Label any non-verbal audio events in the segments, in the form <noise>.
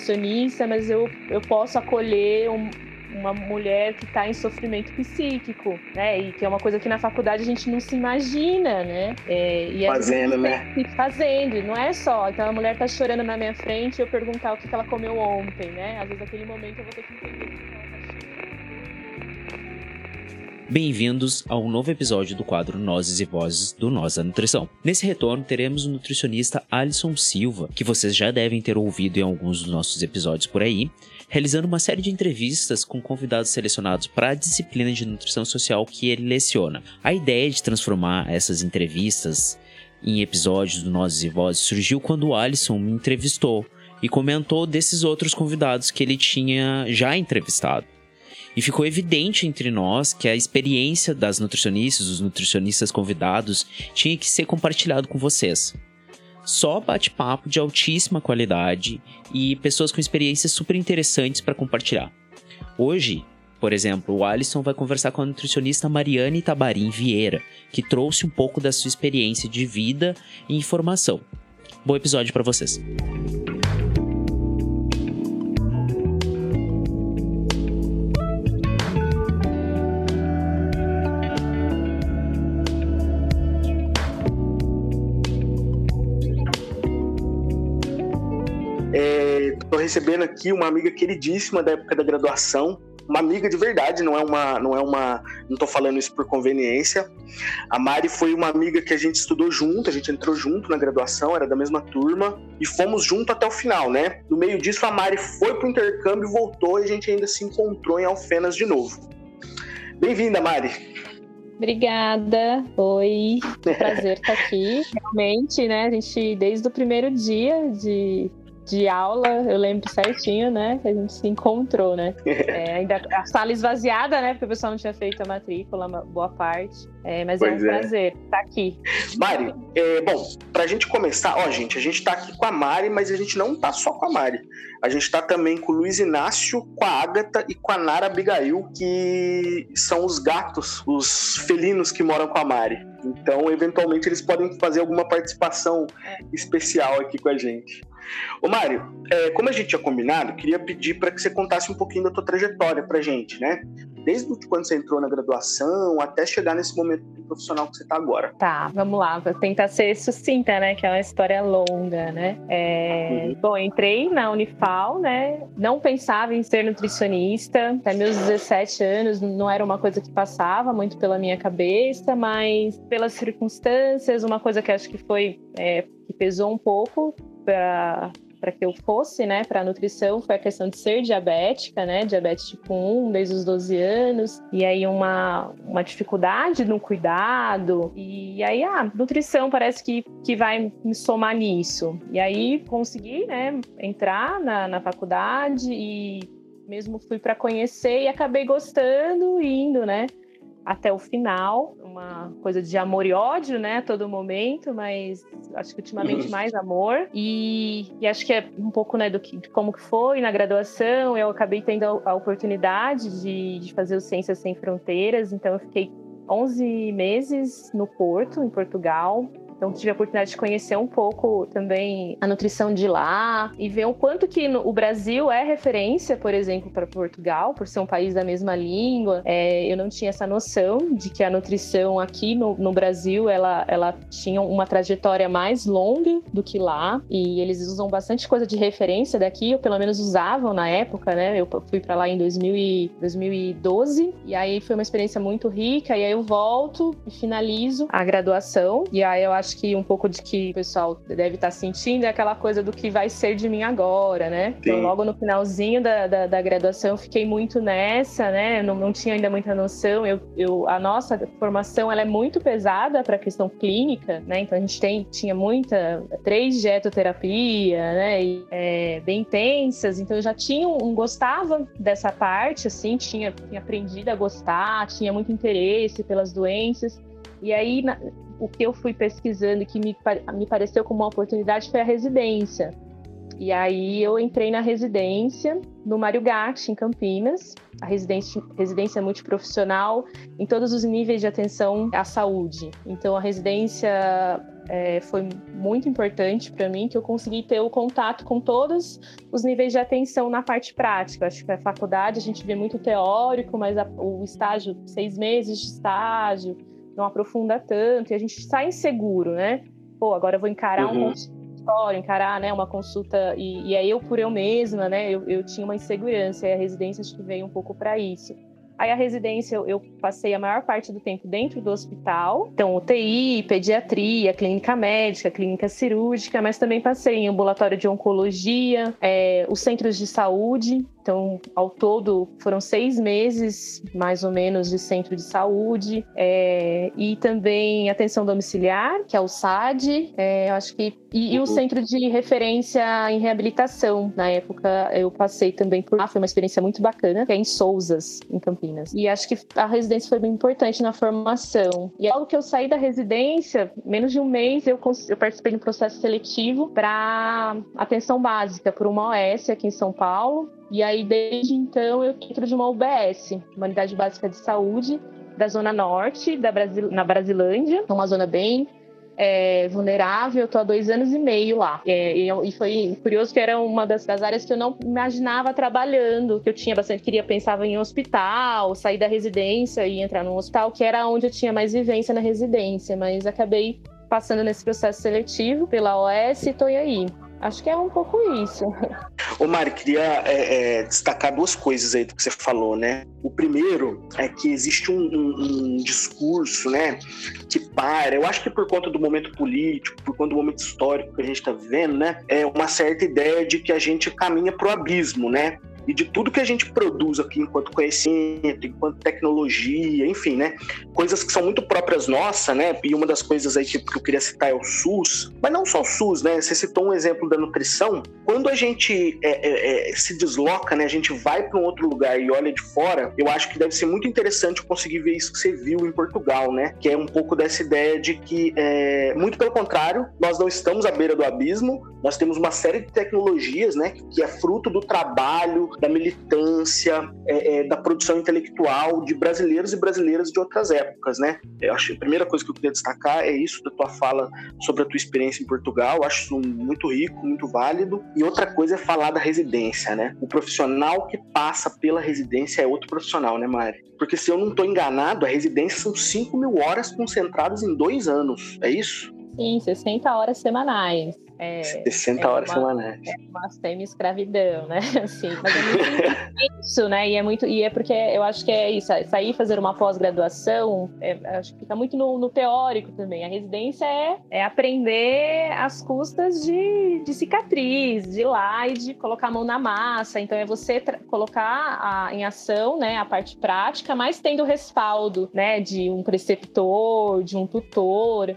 nutricionista, mas eu, eu posso acolher um, uma mulher que está em sofrimento psíquico, né? E que é uma coisa que na faculdade a gente não se imagina, né? É, e fazendo, né? Fazendo, não é só. Então a mulher está chorando na minha frente e eu perguntar o que ela comeu ontem, né? Às vezes naquele momento eu vou ter que entender. Bem-vindos ao novo episódio do quadro Nozes e Vozes do Nós da Nutrição. Nesse retorno teremos o nutricionista Alisson Silva, que vocês já devem ter ouvido em alguns dos nossos episódios por aí, realizando uma série de entrevistas com convidados selecionados para a disciplina de nutrição social que ele leciona. A ideia de transformar essas entrevistas em episódios do Nozes e Vozes surgiu quando o Alisson me entrevistou e comentou desses outros convidados que ele tinha já entrevistado. E ficou evidente entre nós que a experiência das nutricionistas, os nutricionistas convidados, tinha que ser compartilhado com vocês. Só bate-papo de altíssima qualidade e pessoas com experiências super interessantes para compartilhar. Hoje, por exemplo, o Alisson vai conversar com a nutricionista Mariane Tabarim Vieira, que trouxe um pouco da sua experiência de vida e informação. Bom episódio para vocês. Recebendo aqui uma amiga queridíssima da época da graduação, uma amiga de verdade, não é uma, não é uma, não tô falando isso por conveniência. A Mari foi uma amiga que a gente estudou junto, a gente entrou junto na graduação, era da mesma turma e fomos junto até o final, né? No meio disso a Mari foi pro intercâmbio, voltou e a gente ainda se encontrou em Alfenas de novo. Bem-vinda, Mari. Obrigada. Oi. <laughs> Prazer estar aqui. Realmente, né? A gente, desde o primeiro dia de de aula, eu lembro certinho, né? Que a gente se encontrou, né? <laughs> É, ainda a sala esvaziada, né? Porque o pessoal não tinha feito a matrícula, boa parte. É, mas pois é um é. prazer estar aqui. Mari, é, bom, pra gente começar, ó, gente, a gente tá aqui com a Mari, mas a gente não tá só com a Mari. A gente tá também com o Luiz Inácio, com a Agatha e com a Nara Abigail, que são os gatos, os felinos que moram com a Mari. Então, eventualmente, eles podem fazer alguma participação especial aqui com a gente. Ô Mário, é, como a gente tinha combinado, queria pedir para que você contasse um pouquinho da tua trajetória pra gente, né? Desde quando você entrou na graduação até chegar nesse momento profissional que você está agora. Tá, vamos lá, vou tentar ser sucinta, né? Que é uma história longa, né? É... Uhum. Bom, entrei na Unifal, né? Não pensava em ser nutricionista. Até meus 17 anos não era uma coisa que passava muito pela minha cabeça, mas pelas circunstâncias, uma coisa que acho que foi é, que pesou um pouco para para que eu fosse, né, para nutrição foi a questão de ser diabética, né, diabetes tipo 1 desde os 12 anos, e aí uma, uma dificuldade no cuidado, e aí a ah, nutrição parece que, que vai me somar nisso. E aí consegui, né, entrar na, na faculdade e mesmo fui para conhecer e acabei gostando e indo, né, até o final, uma coisa de amor e ódio, né, a todo momento, mas acho que ultimamente uhum. mais amor. E, e, acho que é um pouco, né, do que, de como que foi na graduação. Eu acabei tendo a, a oportunidade de, de fazer o Ciências Sem Fronteiras, então eu fiquei 11 meses no Porto, em Portugal, então tive a oportunidade de conhecer um pouco também a nutrição de lá e ver o quanto que no, o Brasil é referência, por exemplo, para Portugal, por ser um país da mesma língua. É, eu não tinha essa noção de que a nutrição aqui no, no Brasil ela, ela tinha uma trajetória mais longa do que lá e eles usam bastante coisa de referência daqui, ou pelo menos usavam na época, né? Eu fui para lá em 2000 e, 2012 e aí foi uma experiência muito rica e aí eu volto e finalizo a graduação e aí eu acho acho que um pouco de que o pessoal deve estar tá sentindo é aquela coisa do que vai ser de mim agora, né? Então, logo no finalzinho da, da, da, graduação, eu fiquei muito nessa, né? Não, não tinha ainda muita noção. Eu, eu, a nossa formação ela é muito pesada para a questão clínica, né? Então, a gente tem, tinha muita, três dietoterapia, né? E, é, bem intensas. Então, eu já tinha um, gostava dessa parte, assim, tinha, tinha aprendido a gostar, tinha muito interesse pelas doenças. E aí, o que eu fui pesquisando e que me, me pareceu como uma oportunidade foi a residência. E aí eu entrei na residência no Mário Gatti, em Campinas, a residência, residência multiprofissional em todos os níveis de atenção à saúde. Então a residência é, foi muito importante para mim, que eu consegui ter o contato com todos os níveis de atenção na parte prática. Acho que a faculdade a gente vê muito teórico, mas a, o estágio, seis meses de estágio, não aprofunda tanto, e a gente sai inseguro, né? Pô, agora eu vou encarar uhum. um consultório, encarar né, uma consulta, e, e aí eu por eu mesma, né? Eu, eu tinha uma insegurança, e a residência acho que veio um pouco para isso. Aí a residência eu, eu, passei a maior parte do tempo dentro do hospital, então UTI, pediatria, clínica médica, clínica cirúrgica, mas também passei em ambulatório de oncologia, é, os centros de saúde, então, ao todo, foram seis meses, mais ou menos, de centro de saúde é, e também atenção domiciliar, que é o SAD, é, acho que e, e, o uhum. centro de referência em reabilitação. Na época, eu passei também por lá, foi uma experiência muito bacana, que é em Souzas, em Campinas. E acho que a residência foi bem importante na formação. E algo que eu saí da residência, menos de um mês, eu, eu participei de um processo seletivo para atenção básica por uma OS aqui em São Paulo. E aí, desde então, eu entro de uma UBS, uma Unidade Básica de Saúde, da Zona Norte, da Brasil, na Brasilândia, uma zona bem é, vulnerável. Eu tô há dois anos e meio lá. É, e, foi curioso que era uma das, das, áreas que eu não imaginava trabalhando, que eu tinha bastante, queria, pensava em hospital, sair da residência e entrar num hospital, que era onde eu tinha mais vivência na residência, mas acabei passando nesse processo seletivo pela OS e tô aí. Acho que é um pouco isso. Ô Mari, queria é, é, destacar duas coisas aí do que você falou, né? O primeiro é que existe um, um, um, discurso, né, que para, eu acho que por conta do momento político, por conta do momento histórico que a gente está vivendo, né, é uma certa ideia de que a gente caminha para o abismo, né? E de tudo que a gente produz aqui enquanto conhecimento, enquanto tecnologia, enfim, né? Coisas que são muito próprias nossas, né? E uma das coisas aí que, eu queria citar é o SUS, mas não só o SUS, né? Você citou um exemplo da nutrição. Quando a gente é, é, é se desloca, né? A gente vai para um outro lugar e olha de fora, eu acho que deve ser muito interessante conseguir ver isso que você viu em Portugal, né? Que é um pouco dessa ideia de que, é, muito pelo contrário, nós não estamos à beira do abismo, nós temos uma série de tecnologias, né? Que é fruto do trabalho, da militância, é, é, da produção intelectual de brasileiros e brasileiras de outras épocas, né? Eu acho a primeira coisa que eu queria destacar é isso da tua fala sobre a tua experiência em Portugal. Eu acho isso muito rico, muito válido. E outra coisa é falar da residência, né? O profissional que passa pela residência é outro profissional, né, Mari? Porque se eu não estou enganado, a residência são 5 mil horas concentradas em dois anos. É isso? Sim, 60 horas semanais. É, 60 é horas semanais. É uma semi-escravidão, né? <laughs> Assim, mas é muito isso, né? E é muito. E é porque eu acho que é isso, sair fazer uma pós-graduação, é, acho que fica muito no, no, teórico também. A residência é, é aprender às custas de, de cicatriz, de lá e de colocar a mão na massa. Então é você colocar a, em ação né, a parte prática, mas tendo respaldo né, de um preceptor, de um tutor.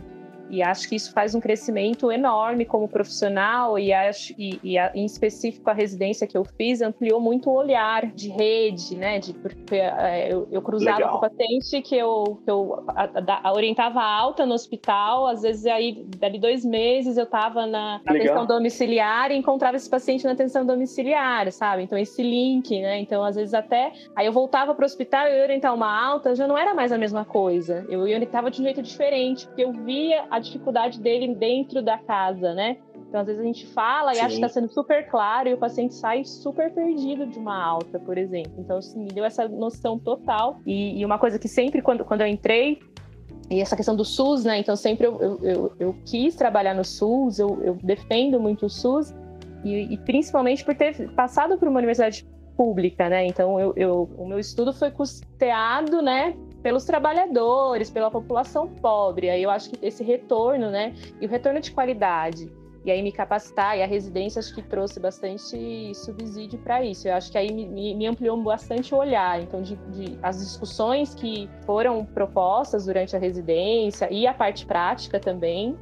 E acho que isso faz um crescimento enorme como profissional e, acho, e, e a, em específico a residência que eu fiz ampliou muito o olhar de rede, né? De, porque é, eu, eu cruzava Legal. com o paciente que eu, que eu a, a, orientava alta no hospital, às vezes aí dali dois meses eu estava na, na atenção domiciliar e encontrava esse paciente na atenção domiciliar, sabe? Então esse link, né? Então às vezes até aí eu voltava para o hospital e eu orientar uma alta já não era mais a mesma coisa. Eu orientava de um jeito diferente, porque eu via a dificuldade dele dentro da casa, né? Então, às vezes a gente fala e Sim. acha que está sendo super claro e o paciente sai super perdido de uma alta, por exemplo. Então, assim, me deu essa noção total. E, e uma coisa que sempre, quando, quando eu entrei, e essa questão do SUS, né? Então, sempre eu, eu, eu, eu quis trabalhar no SUS, eu, eu defendo muito o SUS, e, e, principalmente por ter passado por uma universidade pública, né? Então, eu, eu, o meu estudo foi custeado, né, pelos trabalhadores, pela população pobre. Aí eu acho que esse retorno, né, e o retorno de qualidade, e aí me capacitar, e a residência acho que trouxe bastante subsídio para isso. Eu acho que aí me, me ampliou bastante o olhar. Então, de, de, as discussões que foram propostas durante a residência e a parte prática também,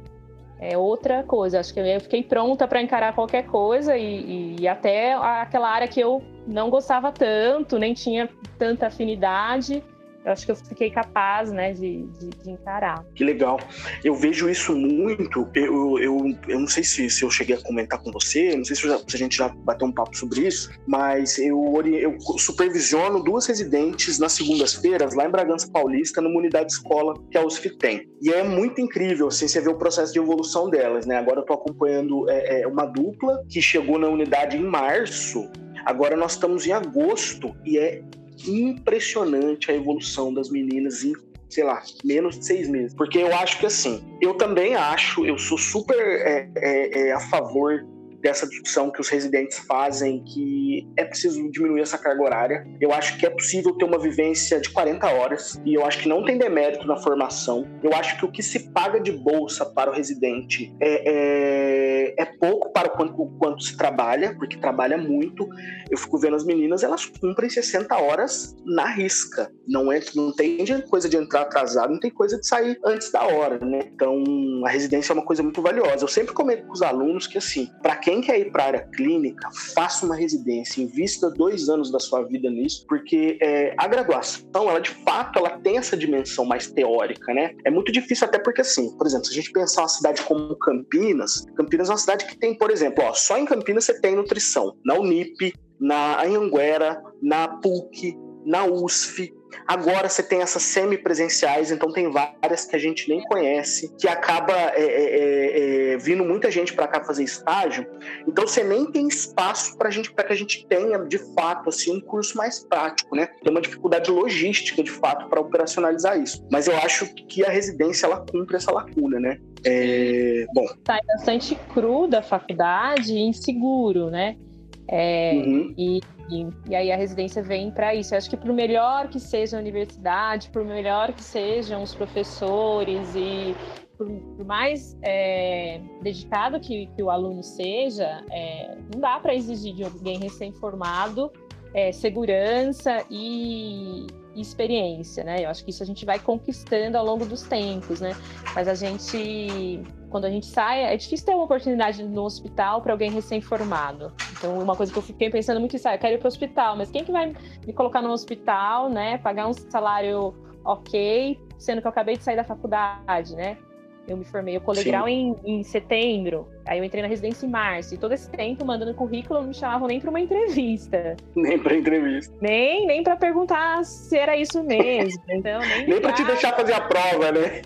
é outra coisa. Acho que eu fiquei pronta para encarar qualquer coisa e, e, até aquela área que eu não gostava tanto, nem tinha tanta afinidade, eu acho que eu fiquei capaz, né, de, de, de encarar. Que legal. Eu vejo isso muito. Eu, eu, eu não sei se, se eu cheguei a comentar com você, não sei se, já, se a gente já bateu um papo sobre isso, mas eu, eu supervisiono duas residentes nas segundas-feiras lá em Bragança Paulista, numa unidade de escola que a USF tem. E é muito incrível, assim, você vê o processo de evolução delas, né? Agora eu tô acompanhando é, é, uma dupla que chegou na unidade em março, agora nós estamos em agosto e é impressionante a evolução das meninas em sei lá, menos de seis meses. Porque eu acho que assim, eu também acho, eu sou super é, é, é, a favor dessa discussão que os residentes fazem que é preciso diminuir essa carga horária. Eu acho que é possível ter uma vivência de 40 horas e eu acho que não tem demérito na formação. Eu acho que o que se paga de bolsa para o residente é, é, é pouco para o quanto, quanto se trabalha, porque trabalha muito. Eu fico vendo as meninas, elas cumprem 60 horas na risca. Não é, não tem coisa de entrar atrasado, não tem coisa de sair antes da hora, né? Então, a residência é uma coisa muito valiosa. Eu sempre comento com os alunos que assim, para quem quem quer ir para a área clínica, faça uma residência, invista dois anos da sua vida nisso, porque é, a graduação, ela de fato, ela tem essa dimensão mais teórica, né? É muito difícil até porque, assim, por exemplo, se a gente pensar uma cidade como Campinas, Campinas é uma cidade que tem, por exemplo, ó, só em Campinas você tem nutrição, na Unip, na Anhanguera, na PUC, na USF, Agora você tem essas semi-presenciais, então tem várias que a gente nem conhece, que acaba é, é, é, é vindo muita gente para cá fazer estágio. Então você nem tem espaço para gente, para que a gente tenha de fato assim um curso mais prático, né? Tem uma dificuldade logística de fato para operacionalizar isso. Mas eu acho que a residência ela cumpre essa lacuna, né? É, bom. Sai bastante cru da faculdade e inseguro, né? É, uhum. e, e, e, aí a residência vem para isso. Eu acho que por melhor que seja a universidade, por melhor que sejam os professores e por, por mais é, dedicado que, que, o aluno seja, é, não dá para exigir de alguém recém-formado é, segurança e, e experiência, né? Eu acho que isso a gente vai conquistando ao longo dos tempos, né? Mas a gente, quando a gente sai, é difícil ter uma oportunidade no hospital para alguém recém-formado. Então, uma coisa que eu fiquei pensando muito é, eu quero ir para o hospital, mas quem que vai me colocar no hospital, né? Pagar um salário ok, sendo que eu acabei de sair da faculdade, né? Eu me formei, eu colegial em, em setembro, aí eu entrei na residência em março, e todo esse tempo mandando currículo não me chamavam nem para uma entrevista. Nem para entrevista. Nem, nem para perguntar se era isso mesmo. <laughs> Então, nem nem para te deixar fazer a prova, né?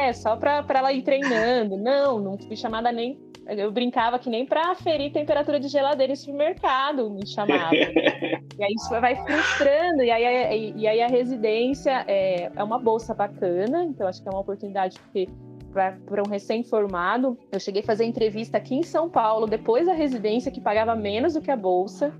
É, só para ela ir treinando. Não, não fui chamada nem. Eu brincava que nem para aferir temperatura de geladeira em supermercado me chamava. <laughs> e aí isso vai frustrando. E aí, e, e aí a residência é, é uma bolsa bacana, então acho que é uma oportunidade porque para um recém-formado. Eu cheguei a fazer entrevista aqui em São Paulo, depois da residência, que pagava menos do que a bolsa.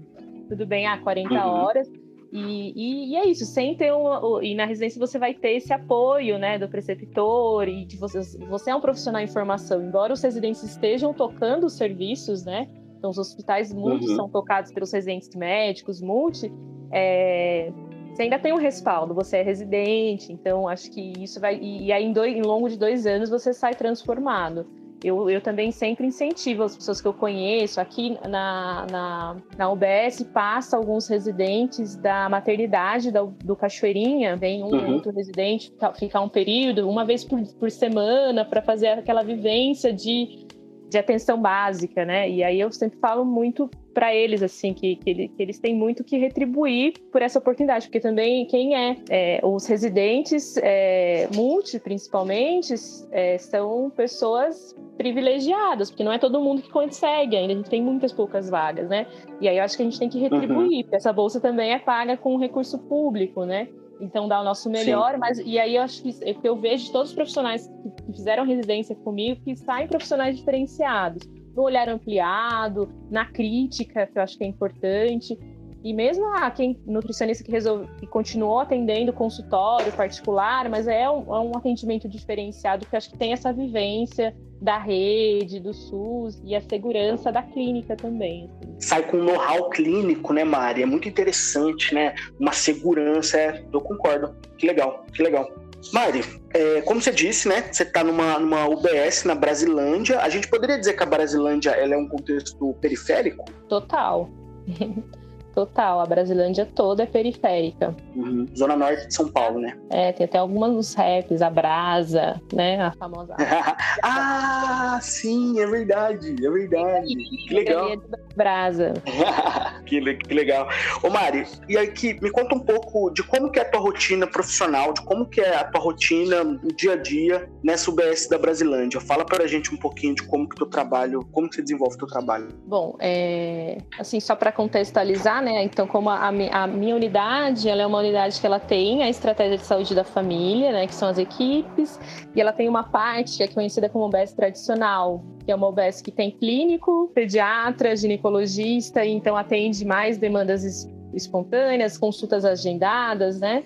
Tudo bem, ah, 40 uhum. horas. E, e, e, é isso, sem ter um. E na residência você vai ter esse apoio né, do preceptor e de você, você é um profissional em formação. Embora os residentes estejam tocando os serviços, né? Então, os hospitais multi uhum. são tocados pelos residentes médicos multi. É, você ainda tem um respaldo, você é residente, então acho que isso vai. E, aí, em, dois, em longo de dois anos, você sai transformado. Eu, eu também sempre incentivo as pessoas que eu conheço. Aqui na, na, na UBS passa alguns residentes da maternidade do, do Cachoeirinha, vem um uhum. outro residente ficar um período, uma vez por, por semana, para fazer aquela vivência de, de atenção básica, né? E aí eu sempre falo muito para eles, assim, que, que, eles têm muito que retribuir por essa oportunidade, porque também quem é, é os residentes é, multi, principalmente, é, são pessoas privilegiadas, porque não é todo mundo que consegue ainda, a gente tem muitas poucas vagas, né? E aí eu acho que a gente tem que retribuir, uhum. porque essa bolsa também é paga com recurso público, né? Então dá o nosso melhor, Sim. mas e aí eu acho que é eu vejo todos os profissionais que fizeram residência comigo que saem profissionais diferenciados no olhar ampliado, na crítica, que eu acho que é importante. E mesmo ah, quem nutricionista que, resolve, que continuou atendendo consultório particular, mas é um, é um atendimento diferenciado que acho que tem essa vivência da rede, do SUS e a segurança da clínica também. Assim. Sai com um know-how clínico, né, Mari? É muito interessante, né? Uma segurança, é, eu concordo. Que legal, que legal. Mari, é, como você disse, né? Você está numa, numa UBS na Brasilândia. A gente poderia dizer que a Brasilândia ela é um contexto periférico? Total. <laughs> total. A Brasilândia toda é periférica. Uhum. Zona Norte de São Paulo, né? É, tem até algumas dos raps, a Brasa, né? A famosa. <laughs> ah, sim, é verdade, é verdade. Que legal. Brasa. <laughs> que, que legal. Ô Mari, e aqui, me conta um pouco de como que é a tua rotina profissional, de como que é a tua rotina, o dia a dia nessa UBS da Brasilândia. Fala pra gente um pouquinho de como que tu trabalho, como que você desenvolve o teu trabalho. Bom, é, assim, só para contextualizar, né? Então, como a, a, minha unidade, ela é uma unidade que ela tem a estratégia de saúde da família, né? Que são as equipes, e ela tem uma parte que é conhecida como UBS tradicional, que é uma UBS que tem clínico, pediatra, ginecologista, e então atende mais demandas espontâneas, consultas agendadas, né?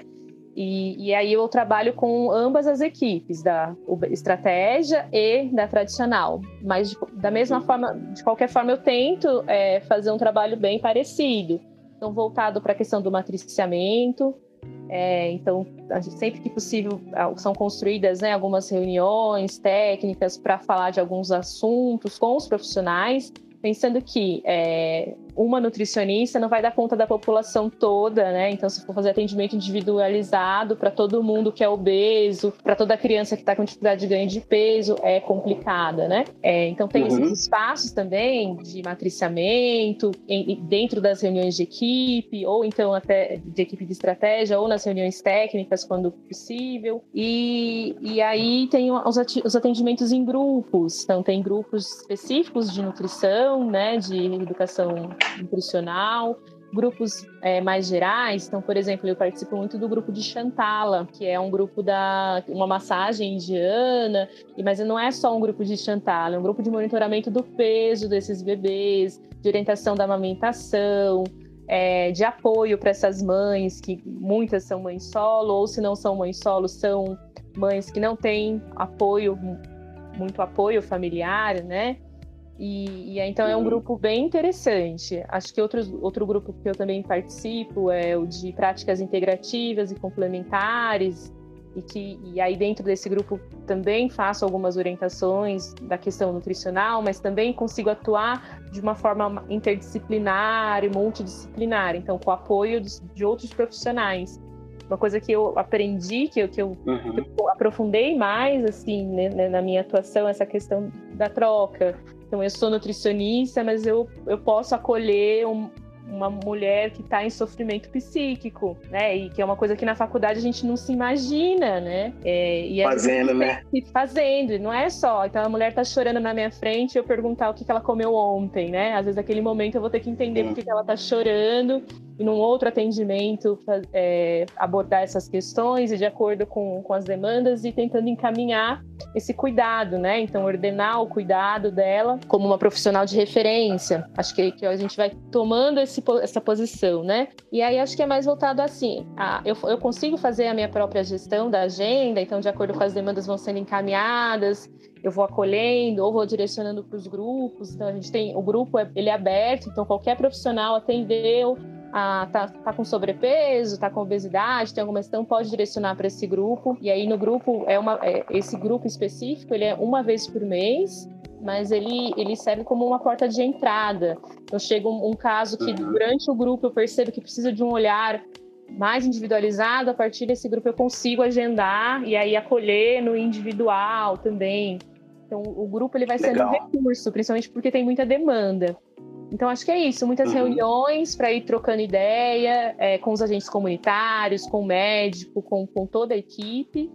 E, e, aí eu trabalho com ambas as equipes, da estratégia e da tradicional. Mas de, da mesma forma, de qualquer forma, eu tento é, fazer um trabalho bem parecido. Então, voltado para a questão do matriciamento. É, então, gente, sempre que possível, são construídas né, algumas reuniões técnicas para falar de alguns assuntos com os profissionais, pensando que é, uma nutricionista não vai dar conta da população toda, né? Então, se for fazer atendimento individualizado para todo mundo que é obeso, para toda criança que está com dificuldade de ganho de peso, é complicada, né? É, então, tem uhum. esses espaços também de matriciamento em, dentro das reuniões de equipe, ou então até de equipe de estratégia, ou nas reuniões técnicas, quando possível. E, e aí tem os atendimentos em grupos. Então, tem grupos específicos de nutrição, né? De educação nutricional, grupos é, mais gerais. Então, por exemplo, eu participo muito do grupo de Chantala, que é um grupo da uma massagem indiana, mas não é só um grupo de Chantala, é um grupo de monitoramento do peso desses bebês, de orientação da amamentação, é, de apoio para essas mães, que muitas são mães solo, ou se não são mães solo, são mães que não têm apoio, muito apoio familiar, né? E, e, então é um uhum. grupo bem interessante. Acho que outros, outro grupo que eu também participo é o de práticas integrativas e complementares, e que e aí dentro desse grupo também faço algumas orientações da questão nutricional, mas também consigo atuar de uma forma interdisciplinar e multidisciplinar, então com o apoio de, de outros profissionais. Uma coisa que eu aprendi, que eu, que eu, uhum. que eu aprofundei mais assim né, na minha atuação, essa questão da troca, então, eu sou nutricionista, mas eu, eu posso acolher um, uma mulher que está em sofrimento psíquico, né? E que é uma coisa que na faculdade a gente não se imagina, né? É, e fazendo, né? <laughs> Fazendo, não é só. Então a mulher está chorando na minha frente e eu perguntar o que, que ela comeu ontem, né? Às vezes naquele momento eu vou ter que entender por que ela está chorando e num outro atendimento é, abordar essas questões e de acordo com, com as demandas e tentando encaminhar esse cuidado, né? Então, ordenar o cuidado dela como uma profissional de referência. Acho que, que a gente vai tomando esse, essa posição, né? E aí acho que é mais voltado assim: a, eu, eu consigo fazer a minha própria gestão da agenda, então, de acordo com as demandas, vão sendo encaminhadas eu vou acolhendo ou vou direcionando para os grupos. Então a gente tem o grupo é, ele é aberto, então qualquer profissional atendeu ah, tá, tá com sobrepeso, tá com obesidade, tem alguma questão, pode direcionar para esse grupo. E aí no grupo é uma é, esse grupo específico, ele é uma vez por mês, mas ele ele serve como uma porta de entrada. Então chega um, um caso que uhum. durante o grupo eu percebo que precisa de um olhar mais individualizado, a partir desse grupo eu consigo agendar e aí acolher no individual também. Então o grupo ele vai Legal. sendo um recurso, principalmente porque tem muita demanda. Então, acho que é isso. Muitas uhum. reuniões para ir trocando ideia é, com os agentes comunitários, com o médico, com, com toda a equipe.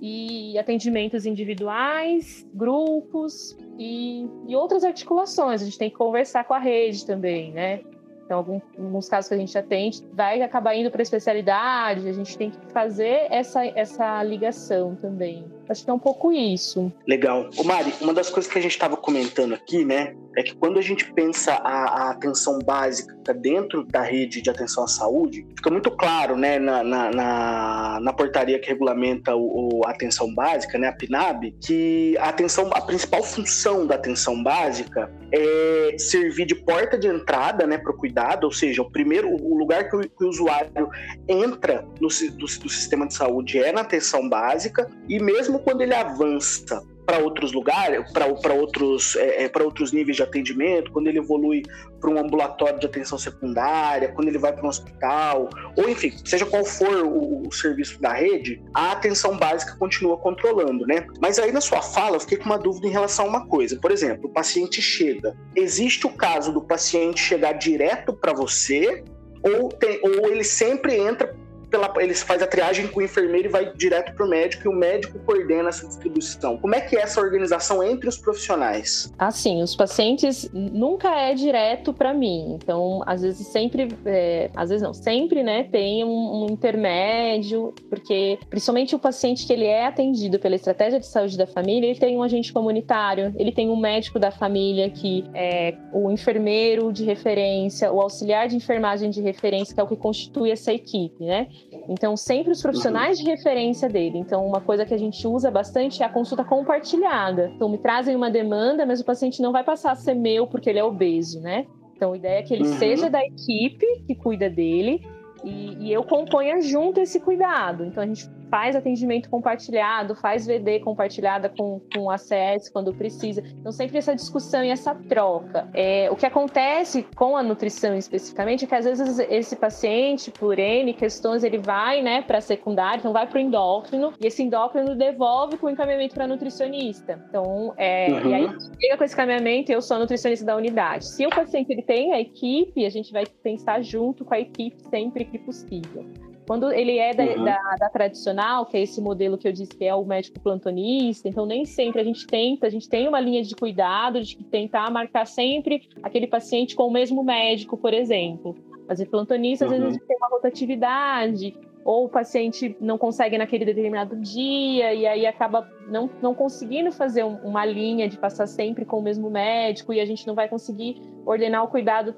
E atendimentos individuais, grupos e, e outras articulações. A gente tem que conversar com a rede também, né? Então, algum, alguns casos que a gente atende, vai acabar indo para especialidade, a gente tem que fazer essa, essa ligação também. Acho que é um pouco isso. Legal. Ô Mari, uma das coisas que a gente estava comentando aqui, né, é que quando a gente pensa a, a, atenção básica dentro da rede de atenção à saúde, fica muito claro, né, na, na, na, na portaria que regulamenta o, o, a atenção básica, né, a PNAB, que a atenção, a principal função da atenção básica é servir de porta de entrada, né, para o cuidado, ou seja, o primeiro, o lugar que o, que o usuário entra no, do, do sistema de saúde é na atenção básica e mesmo quando ele avança para outros lugares, para outros, é, é outros níveis de atendimento, quando ele evolui para um ambulatório de atenção secundária, quando ele vai para um hospital, ou enfim, seja qual for o, o, serviço da rede, a atenção básica continua controlando, né? Mas aí na sua fala eu fiquei com uma dúvida em relação a uma coisa. Por exemplo, o paciente chega. Existe o caso do paciente chegar direto para você ou, tem, ou ele sempre entra pela, eles faz a triagem com o enfermeiro e vai direto para o médico e o médico coordena essa distribuição. Como é que é essa organização entre os profissionais? Assim, os pacientes nunca é direto para mim. Então, às vezes sempre, é, às vezes não, sempre, né, tem um, um, intermédio, porque principalmente o paciente que ele é atendido pela estratégia de saúde da família, ele tem um agente comunitário, ele tem um médico da família que é o enfermeiro de referência, o auxiliar de enfermagem de referência, que é o que constitui essa equipe, né? Então, sempre os profissionais de referência dele. Então, uma coisa que a gente usa bastante é a consulta compartilhada. Então, me trazem uma demanda, mas o paciente não vai passar a ser meu porque ele é obeso, né? Então, a ideia é que ele uhum. seja da equipe que cuida dele e, e, eu componha junto esse cuidado. Então, a gente faz atendimento compartilhado, faz VD compartilhada com, com ACS quando precisa. Então, sempre essa discussão e essa troca. É, o que acontece com a nutrição especificamente é que às vezes esse paciente, por N questões, ele vai né, para a secundária, então vai para o endócrino, e esse endócrino devolve com encaminhamento para nutricionista. Então, é, uhum. e aí chega com esse encaminhamento, eu sou nutricionista da unidade. Se o paciente ele tem a equipe, a gente vai pensar junto com a equipe sempre que possível. Quando ele é da, uhum. da, da, tradicional, que é esse modelo que eu disse que é o médico plantonista, então nem sempre a gente tenta, a gente tem uma linha de cuidado de tentar marcar sempre aquele paciente com o mesmo médico, por exemplo. Mas o plantonista, uhum. às vezes, a uhum. gente tem uma rotatividade, ou o paciente não consegue naquele determinado dia e aí acaba não, não conseguindo fazer uma linha de passar sempre com o mesmo médico e a gente não vai conseguir ordenar o cuidado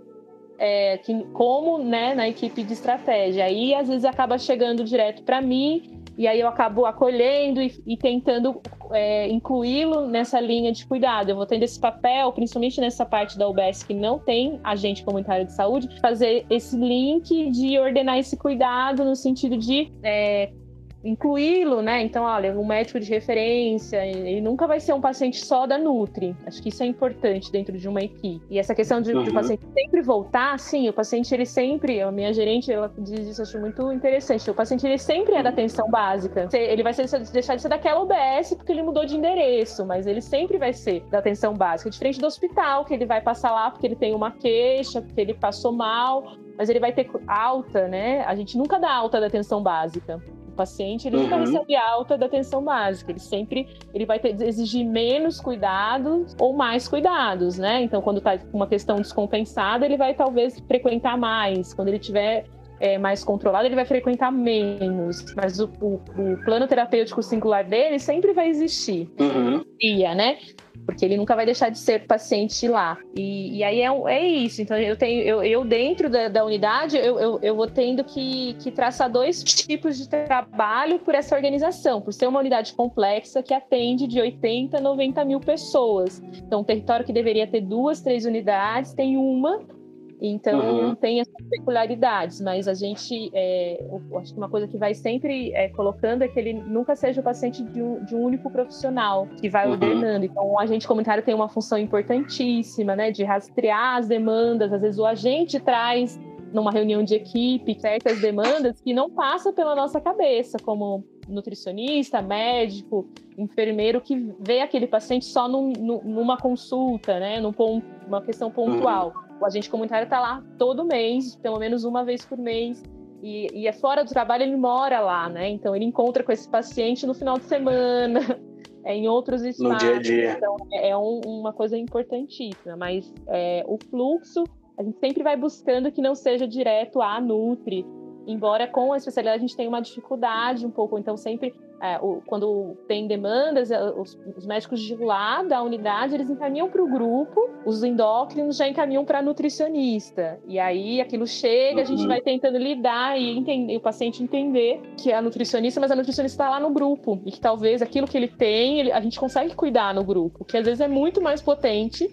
é, que, como né, na equipe de estratégia. Aí às vezes acaba chegando direto para mim e aí eu acabo acolhendo e, e tentando é, incluí-lo nessa linha de cuidado. Eu vou tendo esse papel, principalmente nessa parte da UBS que não tem agente comunitário de saúde, fazer esse link de ordenar esse cuidado no sentido de é, incluí-lo, né? Então, olha, um médico de referência, ele nunca vai ser um paciente só da Nutri. Acho que isso é importante dentro de uma equipe. E essa questão de, uhum. de o paciente sempre voltar, sim, o paciente ele sempre, a minha gerente, ela diz isso, acho muito interessante. O paciente ele sempre é da atenção básica. Ele vai ser, deixar de ser daquela UBS porque ele mudou de endereço, mas ele sempre vai ser da atenção básica, diferente do hospital, que ele vai passar lá porque ele tem uma queixa, porque ele passou mal, mas ele vai ter alta, né? A gente nunca dá alta da atenção básica paciente ele uhum. nunca recebe alta da atenção básica, ele sempre ele vai ter, exigir menos cuidados ou mais cuidados, né? Então, quando está com uma questão descompensada, ele vai talvez frequentar mais. Quando ele tiver é, mais controlado, ele vai frequentar menos. Mas o, o, o, plano terapêutico singular dele sempre vai existir. Uhum. Ia, né? porque ele nunca vai deixar de ser paciente lá. E, e aí é, é, isso. Então eu tenho, eu, eu dentro da, da unidade, eu, eu, eu, vou tendo que, que traçar dois tipos de trabalho por essa organização, por ser uma unidade complexa que atende de 80 a 90 mil pessoas. Então, um território que deveria ter duas, três unidades, tem uma então, uhum. tem essas peculiaridades, mas a gente, é, acho que uma coisa que vai sempre é, colocando é que ele nunca seja o paciente de um, de um único profissional que vai uhum. ordenando. Então, o agente comunitário tem uma função importantíssima, né, de rastrear as demandas. Às vezes, o agente traz numa reunião de equipe certas demandas que não passa pela nossa cabeça, como nutricionista, médico, enfermeiro que vê aquele paciente só num, numa consulta, né, num, uma questão pontual. Uhum. O agente comunitário está lá todo mês, pelo menos uma vez por mês. E, e é fora do trabalho, ele mora lá, né? Então ele encontra com esse paciente no final de semana, <laughs> é, em outros espaços. No dia a dia. Então é um, uma coisa importantíssima. Mas é, o fluxo, a gente sempre vai buscando que não seja direto a Nutri, embora com a especialidade a gente tenha uma dificuldade um pouco, então sempre é, o, quando tem demandas, é, os, os, médicos de lá da unidade eles encaminham para o grupo, os endócrinos já encaminham para nutricionista e aí aquilo chega, uhum. a gente uhum. vai tentando lidar e entender o paciente entender que é a nutricionista, mas a nutricionista está lá no grupo e que talvez aquilo que ele tem ele, a gente consegue cuidar no grupo, que às vezes é muito mais potente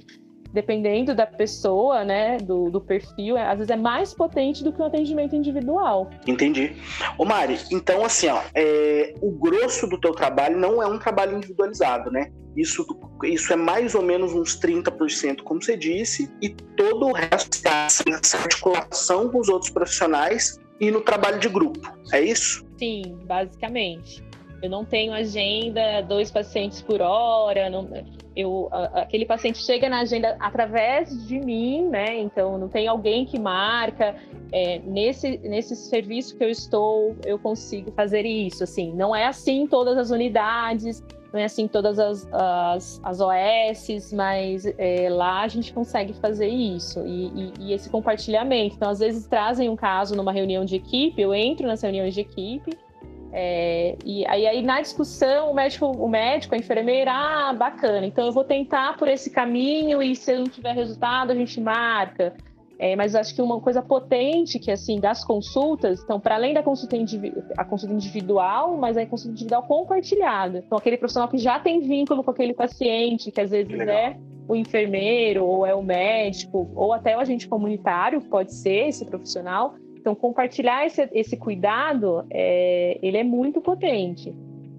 dependendo da pessoa, né, do, do perfil, é, às vezes é mais potente do que um atendimento individual. Entendi. Ô Mari, então assim, ó, é, o grosso do teu trabalho não é um trabalho individualizado, né? Isso, isso é mais ou menos uns 30%, como você disse, e todo o resto está nessa articulação com os outros profissionais e no trabalho de grupo. É isso? Sim, basicamente. Eu não tenho agenda, dois pacientes por hora, não, eu, aquele paciente chega na agenda através de mim, né? Então não tem alguém que marca. É, nesse, nesse serviço que eu estou, eu consigo fazer isso. Assim, não é assim em todas as unidades, não é assim todas as, as, as OS, mas é, lá a gente consegue fazer isso. E, e, e, esse compartilhamento. Então, às vezes trazem um caso numa reunião de equipe, eu entro nas reuniões de equipe é, e aí, aí, na discussão, o médico, o médico, a enfermeira, ah, bacana, então eu vou tentar por esse caminho e se não tiver resultado, a gente marca. É, mas acho que uma coisa potente que assim das consultas, então para além da consulta, a consulta individual, mas a consulta individual compartilhada. Então aquele profissional que já tem vínculo com aquele paciente, que às vezes é o enfermeiro ou é o médico ou até o agente comunitário, pode ser esse profissional, então, compartilhar esse, esse cuidado, é, ele é muito potente.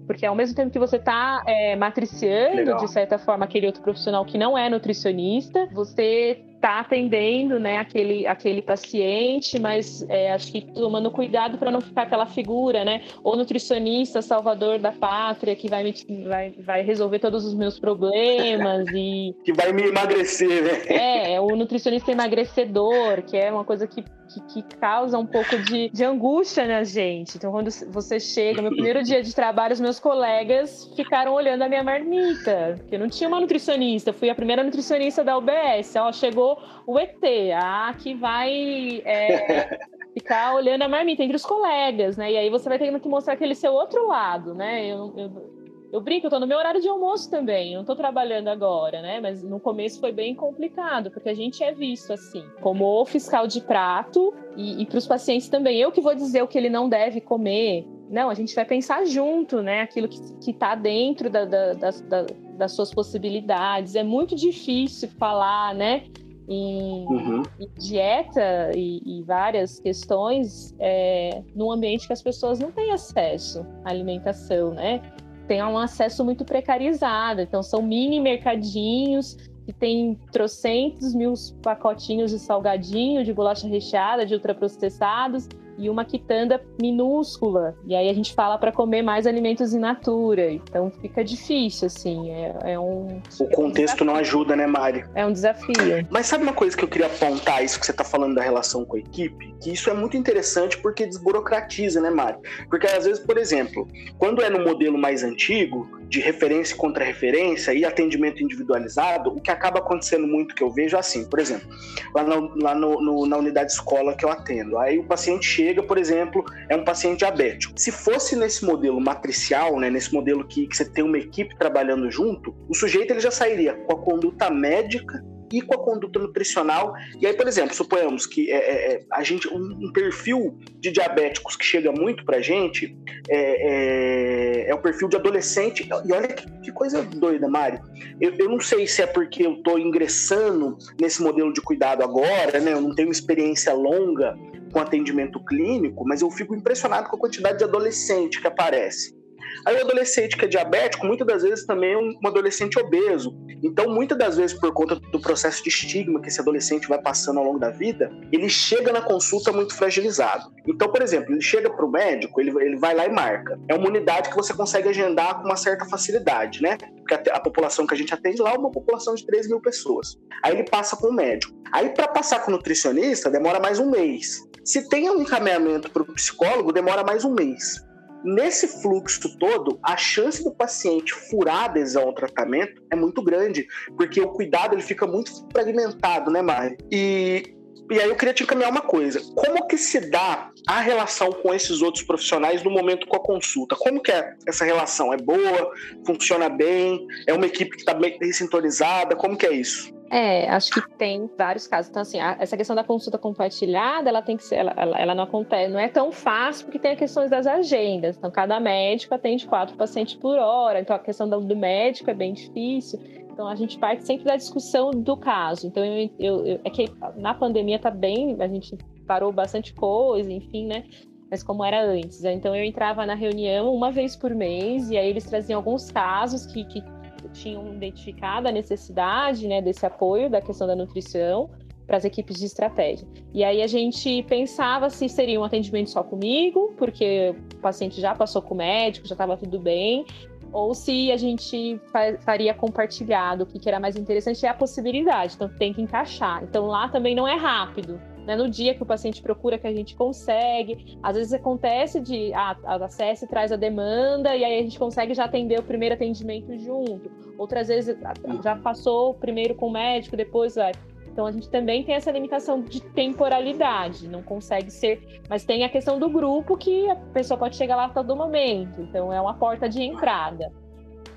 Porque ao mesmo tempo que você está é, matriciando, Legal. de certa forma, aquele outro profissional que não é nutricionista, você está atendendo né, aquele, aquele paciente, mas é, acho que tomando cuidado para não ficar aquela figura, né? O nutricionista, salvador da pátria, que vai, me, vai, vai resolver todos os meus problemas e. <laughs> que vai me emagrecer, né? É, o nutricionista emagrecedor, que é uma coisa que, que, que causa um pouco de, de angústia na gente. Então, quando você chega, meu primeiro dia de trabalho, os meus colegas ficaram olhando a minha marmita, porque não tinha uma nutricionista. Fui a primeira nutricionista da UBS. Ó, chegou o ET, a que vai é, <laughs> ficar olhando a marmita entre os colegas, né? E aí você vai tendo que mostrar aquele seu outro lado, né? Eu, eu, eu brinco, eu tô no meu horário de almoço também, eu não tô trabalhando agora, né? Mas no começo foi bem complicado, porque a gente é visto assim, como o fiscal de prato e, e para os pacientes também. Eu que vou dizer o que ele não deve comer. Não, a gente vai pensar junto, né? Aquilo que, que tá dentro da, da, da, das suas possibilidades. É muito difícil falar, né? Em, uhum. em dieta e, e, várias questões é, num ambiente que as pessoas não têm acesso à alimentação, né? Tem um acesso muito precarizado, então são mini mercadinhos que tem trocentos mil pacotinhos de salgadinho, de bolacha recheada, de ultraprocessados, e uma quitanda minúscula. E aí a gente fala para comer mais alimentos in natura. Então fica difícil, assim. É, é um. O contexto é um não ajuda, né, Mari? É um desafio. Mas sabe uma coisa que eu queria apontar, isso que você está falando da relação com a equipe? Que isso é muito interessante porque desburocratiza, né, Mari? Porque às vezes, por exemplo, quando é no modelo mais antigo, de referência contra referência e atendimento individualizado, o que acaba acontecendo muito que eu vejo é assim, por exemplo, lá, no, lá no, no, na unidade escola que eu atendo, aí o paciente chega, por exemplo, é um paciente diabético. Se fosse nesse modelo matricial, né, nesse modelo que, que você tem uma equipe trabalhando junto, o sujeito ele já sairia com a conduta médica e com a conduta nutricional. E aí, por exemplo, suponhamos que é, é, é a gente um, um, perfil de diabéticos que chega muito pra gente é, é, é o perfil de adolescente. E olha que, que coisa doida, Mário. Eu, eu, não sei se é porque eu tô ingressando nesse modelo de cuidado agora, né? Eu não tenho experiência longa com atendimento clínico, mas eu fico impressionado com a quantidade de adolescente que aparece. Aí o adolescente que é diabético, muitas das vezes também é um adolescente obeso. Então, muitas das vezes, por conta do processo de estigma que esse adolescente vai passando ao longo da vida, ele chega na consulta muito fragilizado. Então, por exemplo, ele chega para o médico, ele, ele vai lá e marca. É uma unidade que você consegue agendar com uma certa facilidade, né? Porque a, a população que a gente atende lá é uma população de 3 mil pessoas. Aí ele passa com o médico. Aí, para passar com o nutricionista, demora mais um mês. Se tem um encaminhamento para o psicólogo, demora mais um mês. Nesse fluxo todo, a chance do paciente furar adesão ao tratamento é muito grande, porque o cuidado ele fica muito fragmentado, né, Mari? E, e aí eu queria te encaminhar uma coisa. Como que se dá a relação com esses outros profissionais no momento com a consulta? Como que é essa relação? É boa? Funciona bem? É uma equipe que está bem sintonizada? Como que é isso? É, acho que tem vários casos. Então, assim, a, essa questão da consulta compartilhada, ela tem que ser, ela, ela, ela, não acontece, não é tão fácil porque tem as questões das agendas. Então, cada médico atende quatro pacientes por hora. Então, a questão do, do médico é bem difícil. Então a gente parte sempre da discussão do caso. Então eu, eu, eu, é que na pandemia tá bem, a gente parou bastante coisa, enfim, né? Mas como era antes. Né? Então eu entrava na reunião uma vez por mês e aí eles traziam alguns casos que, que tinham identificado a necessidade né, desse apoio da questão da nutrição para as equipes de estratégia. E aí a gente pensava se seria um atendimento só comigo, porque o paciente já passou com o médico, já estava tudo bem, ou se a gente faria compartilhado, o que era mais interessante é a possibilidade, então tem que encaixar. Então lá também não é rápido, né? No dia que o paciente procura que a gente consegue, às vezes acontece de ah, a CS traz a demanda e aí a gente consegue já atender o primeiro atendimento junto. Outras vezes já passou primeiro com o médico, depois vai. Então a gente também tem essa limitação de temporalidade, não consegue ser, mas tem a questão do grupo que a pessoa pode chegar lá a todo momento, então é uma porta de entrada.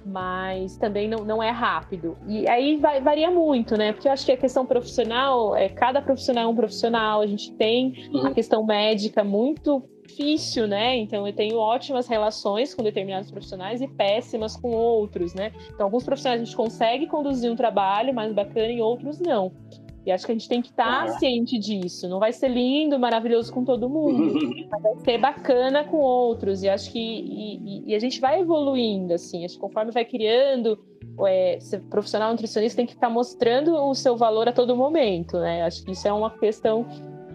Mas também não, não é rápido. E aí vai, varia muito, né? Porque eu acho que a questão profissional, é, cada profissional é um profissional, a gente tem uhum. a questão médica muito difícil, né? Então eu tenho ótimas relações com determinados profissionais e péssimas com outros, né? Então alguns profissionais a gente consegue conduzir um trabalho mais bacana e outros não. E acho que a gente tem que estar tá ciente disso. Não vai ser lindo, maravilhoso com todo mundo, <laughs> mas vai ser bacana com outros. E acho que e, e a gente vai evoluindo, assim. Acho que conforme vai criando, é, ser profissional nutricionista tem que estar tá mostrando o seu valor a todo momento, né? Acho que isso é uma questão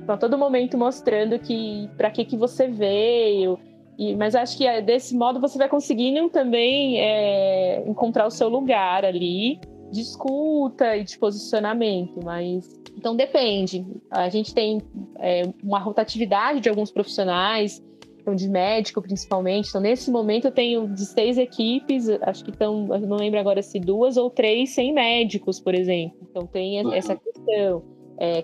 a todo momento mostrando que para que que você veio. E, mas acho que é, desse modo você vai conseguindo também é, encontrar o seu lugar ali de escuta e de posicionamento, mas então depende. A gente tem é, uma rotatividade de alguns profissionais, então de médico principalmente. Então nesse momento eu tenho de seis equipes, acho que estão, não lembro agora se duas ou três sem médicos, por exemplo. Então tem essa uhum. questão. É,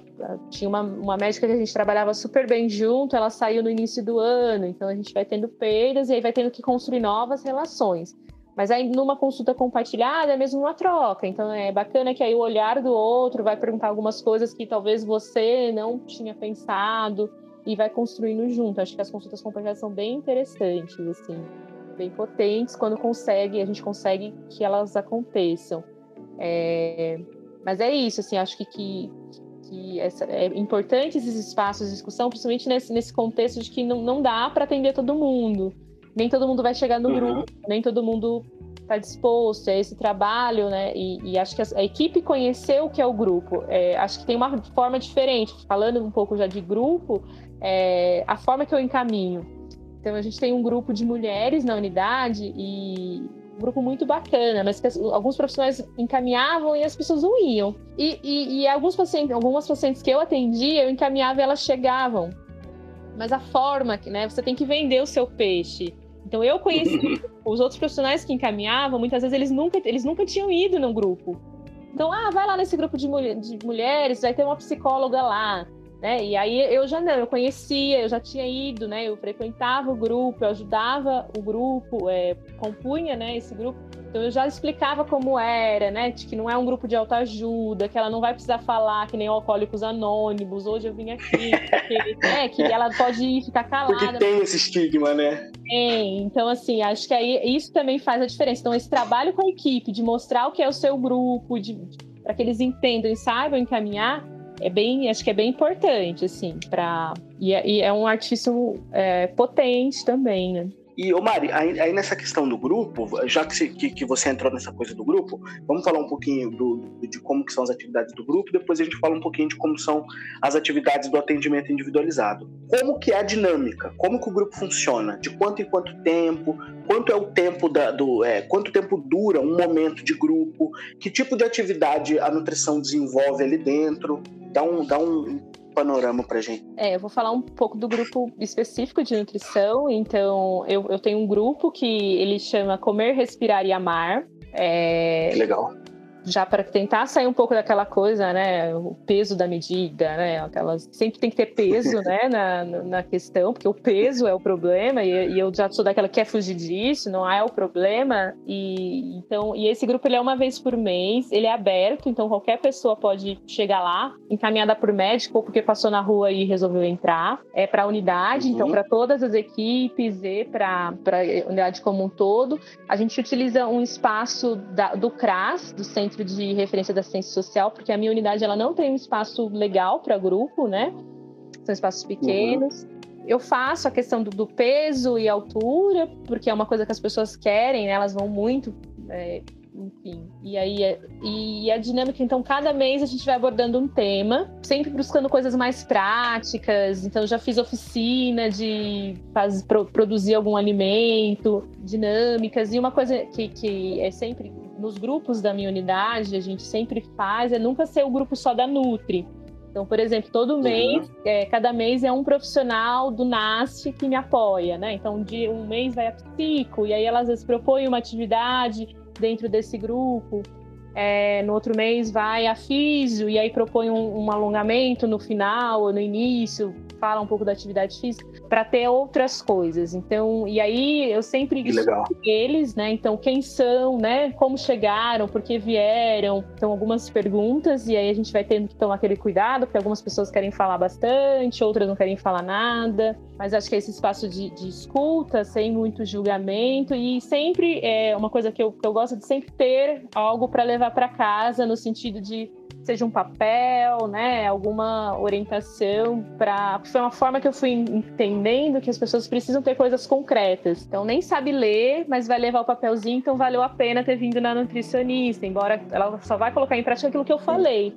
tinha uma, uma médica que a gente trabalhava super bem junto, ela saiu no início do ano, então a gente vai tendo perdas e aí vai tendo que construir novas relações. Mas aí numa consulta compartilhada é mesmo uma troca. Então é bacana que aí o olhar do outro vai perguntar algumas coisas que talvez você não tinha pensado e vai construindo junto. Acho que as consultas compartilhadas são bem interessantes, assim, bem potentes quando consegue, a gente consegue que elas aconteçam. É... Mas é isso, assim, acho que, que, que essa, é importante esses espaços de discussão, principalmente nesse, nesse contexto de que não, não dá para atender todo mundo nem todo mundo vai chegar no uhum. grupo, nem todo mundo está disposto a esse trabalho, né? E, e, acho que a, a, equipe conheceu o que é o grupo. É, acho que tem uma forma diferente. Falando um pouco já de grupo, é, a forma que eu encaminho. Então a gente tem um grupo de mulheres na unidade e um grupo muito bacana, mas alguns profissionais encaminhavam e as pessoas não iam. E, e, e alguns pacientes, algumas pacientes que eu atendia, eu encaminhava e elas chegavam. Mas a forma que, né? Você tem que vender o seu peixe. Então eu conheci os outros profissionais que encaminhavam, muitas vezes eles nunca, eles nunca tinham ido num grupo. Então, ah, vai lá nesse grupo de, mulher, de mulheres, vai ter uma psicóloga lá. Né? E aí eu já não, eu conhecia, eu já tinha ido, né? Eu frequentava o grupo, eu ajudava o grupo, é, compunha, né, esse grupo. Então eu já explicava como era, né? De que não é um grupo de autoajuda, que ela não vai precisar falar que nem alcoólicos anônimos. Hoje eu vim aqui, porque, né, que ela pode ir ficar calada. Porque tem esse estigma, né? Tem. Então, assim, acho que aí isso também faz a diferença. Então, esse trabalho com a equipe, de mostrar o que é o seu grupo, de, para que eles entendam e saibam encaminhar, é bem, acho que é bem importante, assim, para e, é, e, é um artifício é, potente também, né? E, ô Mari, aí, aí, nessa questão do grupo, já que, que, que, você entrou nessa coisa do grupo, vamos falar um pouquinho do, de como que são as atividades do grupo, depois a gente fala um pouquinho de como são as atividades do atendimento individualizado. Como que é a dinâmica? Como que o grupo funciona? De quanto em quanto tempo? Quanto é o tempo da, do... É, quanto tempo dura um momento de grupo? Que tipo de atividade a nutrição desenvolve ali dentro? Dá um, dá um panorama para gente? É, eu vou falar um pouco do grupo específico de nutrição. Então, eu, eu tenho um grupo que ele chama Comer, Respirar e Amar. É... Legal já para tentar sair um pouco daquela coisa, né, o peso da medida, né, aquelas sempre tem que ter peso, né, na, na questão, porque o peso é o problema e, e, eu já sou daquela que quer fugir disso, não é o problema e então e esse grupo ele é uma vez por mês, ele é aberto, então qualquer pessoa pode chegar lá, encaminhada por médico ou porque passou na rua e resolveu entrar, é para a unidade, então, uhum. então para todas as equipes e para para unidade como um todo, a gente utiliza um espaço da, do CRAS, do Centro centro de referência da ciência social, porque a minha unidade ela não tem um espaço legal para grupo, né? São espaços pequenos. Uhum. Eu faço a questão do, do, peso e altura, porque é uma coisa que as pessoas querem, né? Elas vão muito é, enfim. E aí é, e a dinâmica, então, cada mês a gente vai abordando um tema, sempre buscando coisas mais práticas. Então, já fiz oficina de produzir algum alimento, dinâmicas, e uma coisa que, que é sempre nos grupos da minha unidade, a gente sempre faz é nunca ser o grupo só da Nutri. Então, por exemplo, todo uhum. mês, uhum. é, cada mês é um profissional do NASF que me apoia, né? Então, de um mês vai a psico, e aí ela às vezes propõe uma atividade dentro desse grupo. É, no outro mês vai a físio e aí propõe um, um, alongamento no final ou no início, fala um pouco da atividade física, para ter outras coisas. Então, e aí eu sempre eles, né? Então, quem são, né? Como chegaram, por que vieram? Então, algumas perguntas, e aí a gente vai tendo que tomar aquele cuidado, porque algumas pessoas querem falar bastante, outras não querem falar nada. Mas acho que é esse espaço de, de escuta, sem muito julgamento, e sempre é uma coisa que eu, que eu gosto de sempre ter algo para levar para casa, no sentido de seja um papel, né, alguma orientação para foi uma forma que eu fui entendendo que as pessoas precisam ter coisas concretas. Então nem sabe ler, mas vai levar o papelzinho, então valeu a pena ter vindo na nutricionista, embora ela só vai colocar em prática aquilo que eu falei.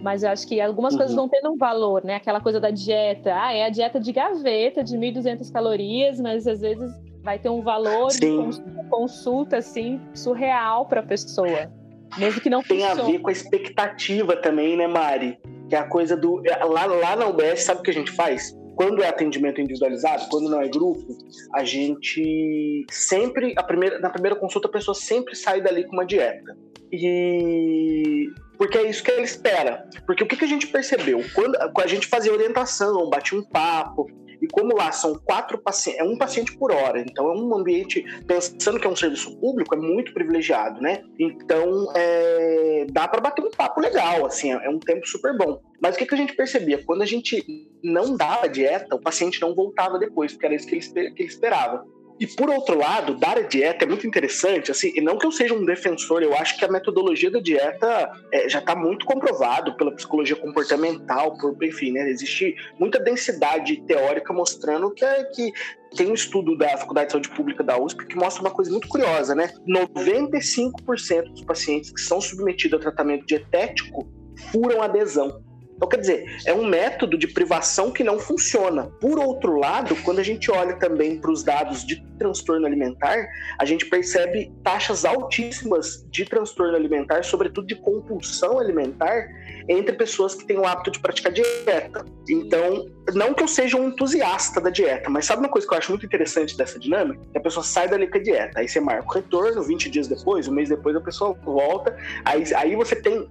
Mas eu acho que algumas uhum. coisas vão tendo um valor, né? Aquela coisa da dieta. Ah, é a dieta de gaveta, de 1.200 calorias, mas às vezes vai ter um valor Sim. de consulta, assim, surreal para a pessoa. Mesmo que não Tem funcione. a ver com a expectativa também, né, Mari? Que é a coisa do. É, lá, lá na UBS, sabe o que a gente faz? Quando é atendimento individualizado, quando não é grupo, a gente sempre, a primeira, na primeira consulta, a pessoa sempre sai dali com uma dieta. E porque é isso que ela espera. Porque o que, que a gente percebeu? Quando a gente fazia orientação, batia um papo, e como lá são quatro pacientes, é um paciente por hora, então é um ambiente, pensando que é um serviço público, é muito privilegiado, né? Então é, dá para bater um papo legal, assim, é um tempo super bom. Mas o que, que a gente percebia? Quando a gente não dava dieta, o paciente não voltava depois, porque era isso que ele, que ele esperava. E por outro lado, dar a dieta é muito interessante, assim, e não que eu seja um defensor, eu acho que a metodologia da dieta é, já está muito comprovado pela psicologia comportamental, por, enfim, né, existe muita densidade teórica mostrando que, é, que tem um estudo da Faculdade de Saúde Pública da USP que mostra uma coisa muito curiosa, né? 95% dos pacientes que são submetidos a tratamento dietético furam adesão. Então, quer dizer, é um método de privação que não funciona. Por outro lado, quando a gente olha também para os dados de transtorno alimentar, a gente percebe taxas altíssimas de transtorno alimentar, sobretudo de compulsão alimentar, entre pessoas que têm o hábito de praticar dieta. Então, não que eu seja um entusiasta da dieta, mas sabe uma coisa que eu acho muito interessante dessa dinâmica? Que a pessoa sai dali com a dieta, aí você marca o retorno, 20 dias depois, um mês depois a pessoa volta, aí, aí você tem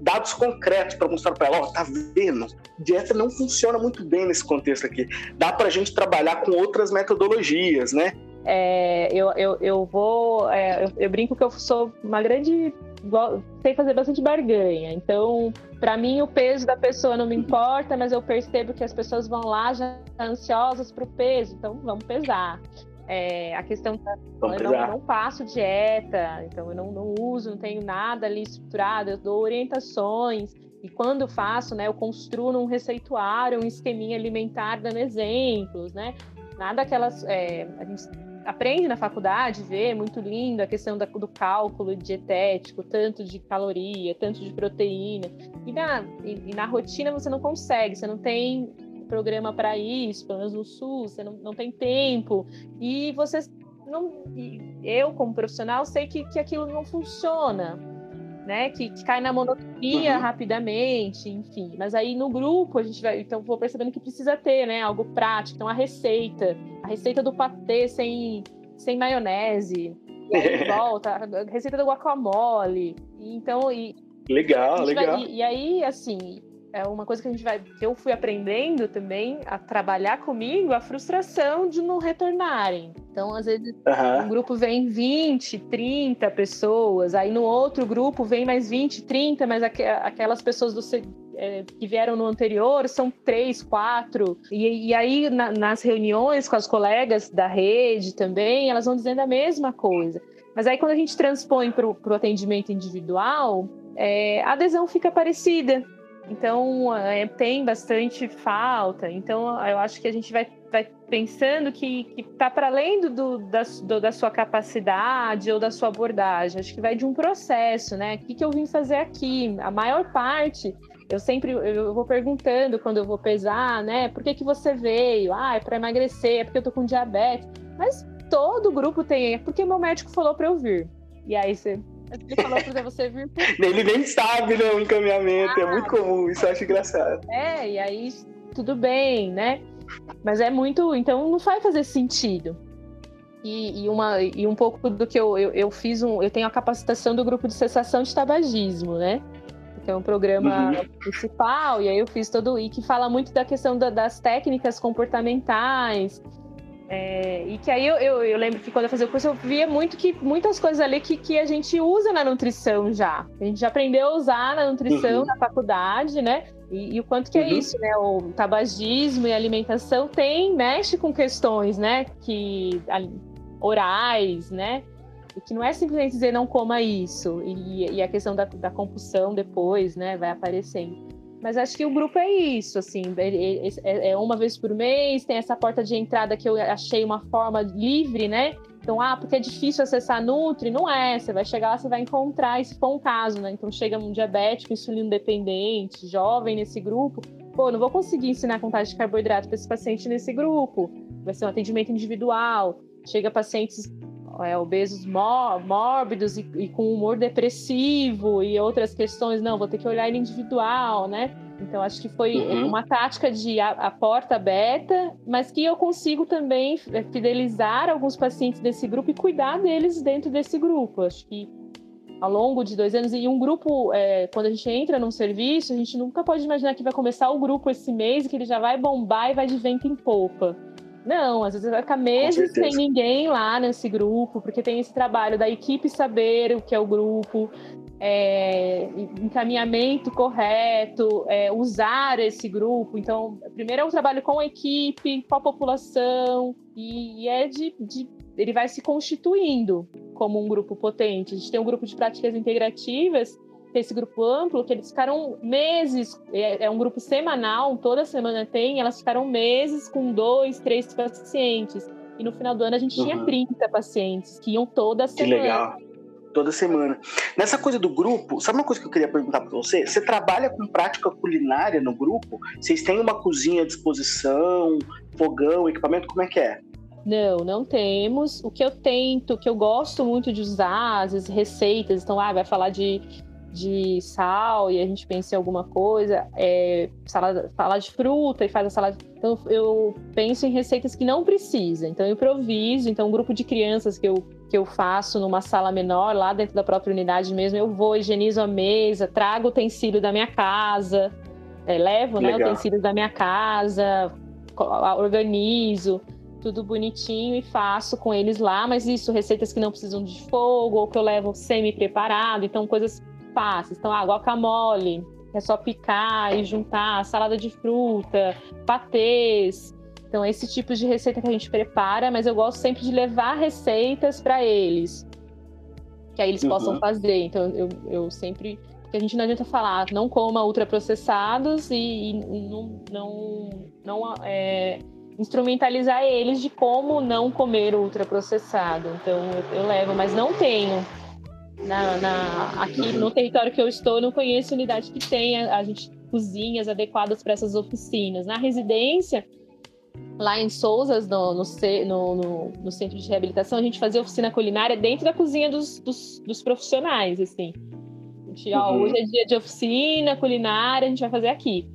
dados concretos para mostrar para ela, ó, oh, tá vendo? Dieta não funciona muito bem nesse contexto aqui. Dá para a gente trabalhar com outras metodologias, né? É, eu, eu, eu vou. É, eu, eu, brinco que eu sou uma grande. Sei fazer bastante barganha. Então, para mim, o peso da pessoa não me importa, mas eu percebo que as pessoas vão lá já ansiosas para o peso. Então, vamos pesar. É, a questão da. eu não, não, passo dieta, então eu não, não uso, não tenho nada ali estruturado, eu dou orientações. E quando faço, né, eu construo num receituário, um esqueminha alimentar dando exemplos, né? Nada aquelas. É, a gente aprende na faculdade, vê, é muito lindo a questão da, do cálculo dietético, tanto de caloria, tanto de proteína. E na, e, e na rotina você não consegue, você não tem programa para isso, pelo menos no SUS, você não, não tem tempo. E você não. E eu, como profissional, sei que, que aquilo não funciona né? Que, que cai na monotonia uhum. rapidamente, enfim. Mas aí no grupo a gente vai, então vou percebendo que precisa ter, né? Algo prático. Então a receita, a receita do patê sem, sem maionese. E aí <laughs> volta, a receita do guacamole. Então, e, legal, legal. Vai, e, e aí, assim, é uma coisa que a gente vai que eu fui aprendendo também a trabalhar comigo a frustração de não retornarem. Então, às vezes, uhum. um grupo vem 20, 30 pessoas, aí no outro grupo vem mais 20, 30, mas aqu aquelas pessoas do, é, que vieram no anterior são três, quatro. E, e aí, na, nas reuniões com as colegas da rede também, elas vão dizendo a mesma coisa. Mas aí quando a gente transpõe para o atendimento individual, é, a adesão fica parecida. Então, é, tem bastante falta. Então, eu acho que a gente vai, vai pensando que está para além do, do, da, do, da sua capacidade ou da sua abordagem. Acho que vai de um processo, né? O que, que eu vim fazer aqui? A maior parte, eu sempre eu vou perguntando quando eu vou pesar, né? Por que, que você veio? Ah, é para emagrecer, é porque eu tô com diabetes. Mas todo grupo tem, é porque meu médico falou para eu vir. E aí você ele falou pra você vir por... Ele nem sabe, né, o encaminhamento. Ah, é muito comum, isso eu acho engraçado. É, e aí tudo bem, né? Mas é muito. Então não vai fazer sentido. E, e, uma, e um pouco do que eu, eu, eu, fiz um. Eu tenho a capacitação do grupo de cessação de tabagismo, né? Que é um programa uhum. principal, e aí eu fiz todo e que fala muito da questão da, das técnicas comportamentais, é, e que aí eu, eu, eu, lembro que quando eu fazia o curso, eu via muito que muitas coisas ali que, que a gente usa na nutrição já. A gente já aprendeu a usar na nutrição, uhum. na faculdade, né? E, e, o quanto que é uhum. é isso, né? O tabagismo e alimentação tem, mexe com questões, né? Que orais, né? E que não é simplesmente dizer não coma isso. E, e a questão da, da compulsão depois, né? Vai aparecendo. Mas acho que o grupo é isso, assim, é, é uma vez por mês, tem essa porta de entrada que eu achei uma forma livre, né? Então, ah, porque é difícil acessar Nutri? Não é, você vai chegar lá, você vai encontrar, e se for um caso, né? Então, chega um diabético, insulino dependente, jovem nesse grupo, pô, não vou conseguir ensinar contagem de carboidrato para esse paciente nesse grupo, vai ser um atendimento individual, chega pacientes é, obesos mórbidos e, e, com humor depressivo e outras questões, não, vou ter que olhar ele individual, né? Então, acho que foi uhum. uma tática de a, a, porta aberta, mas que eu consigo também é, fidelizar alguns pacientes desse grupo e cuidar deles dentro desse grupo. Acho que ao longo de dois anos, e um grupo, é, quando a gente entra num serviço, a gente nunca pode imaginar que vai começar o grupo esse mês que ele já vai bombar e vai de vento em popa. Não, às vezes vai ficar meses sem ninguém lá nesse grupo, porque tem esse trabalho da equipe saber o que é o grupo, é, encaminhamento correto, é, usar esse grupo. Então, primeiro é um trabalho com a equipe, com a população, e, e é de, de, Ele vai se constituindo como um grupo potente. A gente tem um grupo de práticas integrativas esse grupo amplo, que eles ficaram meses, é, é, um grupo semanal, toda semana tem, elas ficaram meses com dois, três pacientes. E no final do ano a gente uhum. tinha 30 pacientes que iam toda semana. Que legal. Toda semana. Nessa coisa do grupo, sabe uma coisa que eu queria perguntar para você? Você trabalha com prática culinária no grupo? Vocês têm uma cozinha à disposição, fogão, equipamento? Como é que é? Não, não temos. O que eu tento, que eu gosto muito de usar, às vezes receitas, então, ah, vai falar de de sal e a gente pensa em alguma coisa, é, salada, salada de fruta e faz a salada. Então eu penso em receitas que não precisa. Então eu improviso. Então um grupo de crianças que eu, que eu faço numa sala menor, lá dentro da própria unidade mesmo, eu vou, higienizo a mesa, trago o utensílio da minha casa, é, levo né, utensílios da minha casa, organizo tudo bonitinho e faço com eles lá, mas isso, receitas que não precisam de fogo, ou que eu levo semi-preparado, então coisas fáceis. Então, ah, guacamole, é só picar e juntar, salada de fruta, patês. Então, esse tipo de receita que a gente prepara, mas eu gosto sempre de levar receitas para eles, que aí eles uhum. possam fazer. Então, eu, eu sempre. Porque a gente não adianta falar, não coma ultraprocessados e, e não, não, não é, instrumentalizar eles de como não comer ultraprocessado. Então, eu, eu levo, mas não tenho na, na, aqui no território que eu estou, não conheço unidade que tenha a gente cozinhas adequadas para essas oficinas. Na residência, lá em Souzas, no, no, no, no, centro de reabilitação, a gente fazia oficina culinária dentro da cozinha dos, dos, dos profissionais, assim. Gente, ó, uhum. hoje é dia de oficina culinária, a gente vai fazer aqui.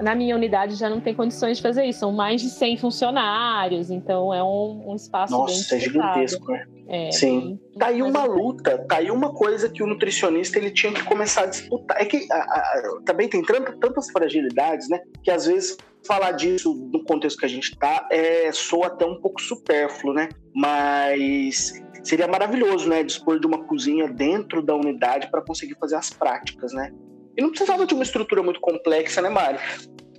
Na minha unidade já não tem condições de fazer isso, são mais de 100 funcionários, então é um, um espaço Nossa, bem é gigantesco, né? É, Sim. Tá aí uma luta, tá aí uma coisa que o nutricionista ele tinha que começar a disputar. É que a, a, também tem tanto, tantas fragilidades, né? Que às vezes falar disso no contexto que a gente tá é, soa até um pouco supérfluo, né? Mas seria maravilhoso, né? Dispor de uma cozinha dentro da unidade para conseguir fazer as práticas, né? E não precisava de uma estrutura muito complexa, né, Mário?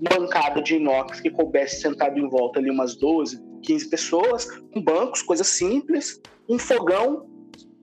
Bancada de inox que coubesse sentado em volta ali umas 12, 15 pessoas, com bancos, coisas simples, um fogão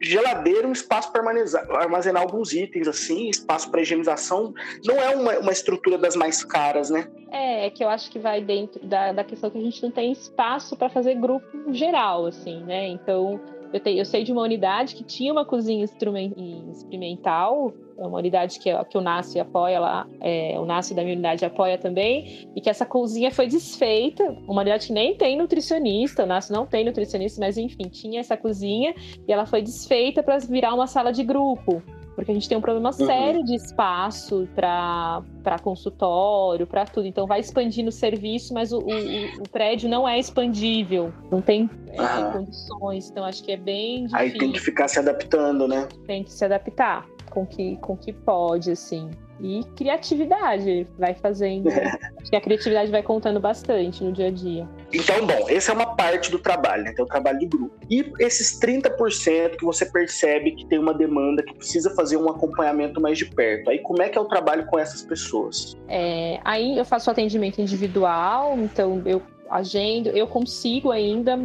geladeira, um espaço para armazenar alguns itens, assim, espaço para higienização. Não é uma, uma estrutura das mais caras, né? É, é que eu acho que vai dentro da, da questão que a gente não tem espaço para fazer grupo geral, assim, né? Então, eu, te, eu sei de uma unidade que tinha uma cozinha experimental, é uma unidade que, que o NASCE apoia lá, é, o NASCE da minha unidade apoia também, e que essa cozinha foi desfeita, uma unidade que nem tem nutricionista, o NASCE não tem nutricionista, mas enfim, tinha essa cozinha, e ela foi desfeita para virar uma sala de grupo porque a gente tem um problema uhum. sério de espaço para consultório, para tudo. Então vai expandindo o serviço, mas o, o, o prédio não é expandível, não tem é, condições. Então acho que é bem difícil. Aí tem que ficar se adaptando, né? Tem que se adaptar com que, com que pode, assim. E criatividade vai fazendo. <laughs> Acho que a criatividade vai contando bastante no dia a dia. Então, bom, essa é uma parte do trabalho, né? Então, o trabalho de grupo. E esses 30% que você percebe que tem uma demanda, que precisa fazer um acompanhamento mais de perto. Aí, como é que é o trabalho com essas pessoas? É, aí eu faço atendimento individual, então eu agendo, eu consigo ainda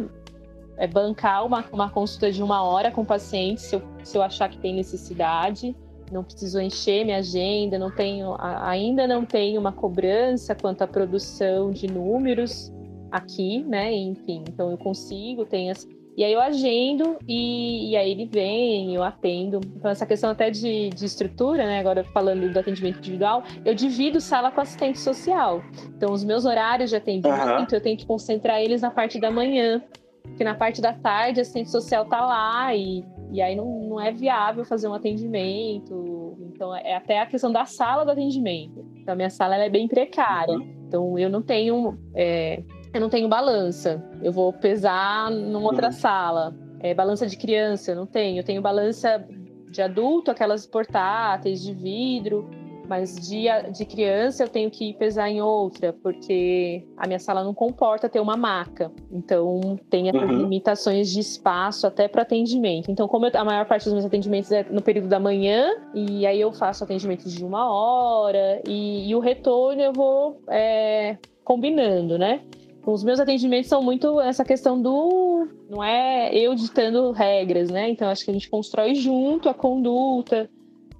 é, bancar uma, uma consulta de uma hora com o paciente, se eu, se eu achar que tem necessidade não preciso encher minha agenda, não tenho, ainda não tenho uma cobrança quanto à produção de números aqui, né? Enfim, então eu consigo, tenho as, e aí eu agendo e, e, aí ele vem, eu atendo. Então, essa questão até de, de, estrutura, né? Agora falando do atendimento individual, eu divido sala com assistente social. Então, os meus horários de atendimento, uhum. eu tenho que concentrar eles na parte da manhã. Porque na parte da tarde, a assistente social tá lá e e aí não, não é viável fazer um atendimento. Então é até a questão da sala do atendimento. Então a minha sala é bem precária. Então eu não tenho é, eu não tenho balança. Eu vou pesar numa outra uhum. sala. É, balança de criança, eu não tenho. Eu tenho balança de adulto, aquelas portáteis de vidro. Mas de, de criança eu tenho que pesar em outra, porque a minha sala não comporta ter uma maca. Então tem essas uhum. limitações de espaço até para atendimento. Então, como eu, a maior parte dos meus atendimentos é no período da manhã, e aí eu faço atendimento de uma hora, e, e o retorno eu vou é, combinando, né? Os meus atendimentos são muito essa questão do. Não é eu ditando regras, né? Então, acho que a gente constrói junto a conduta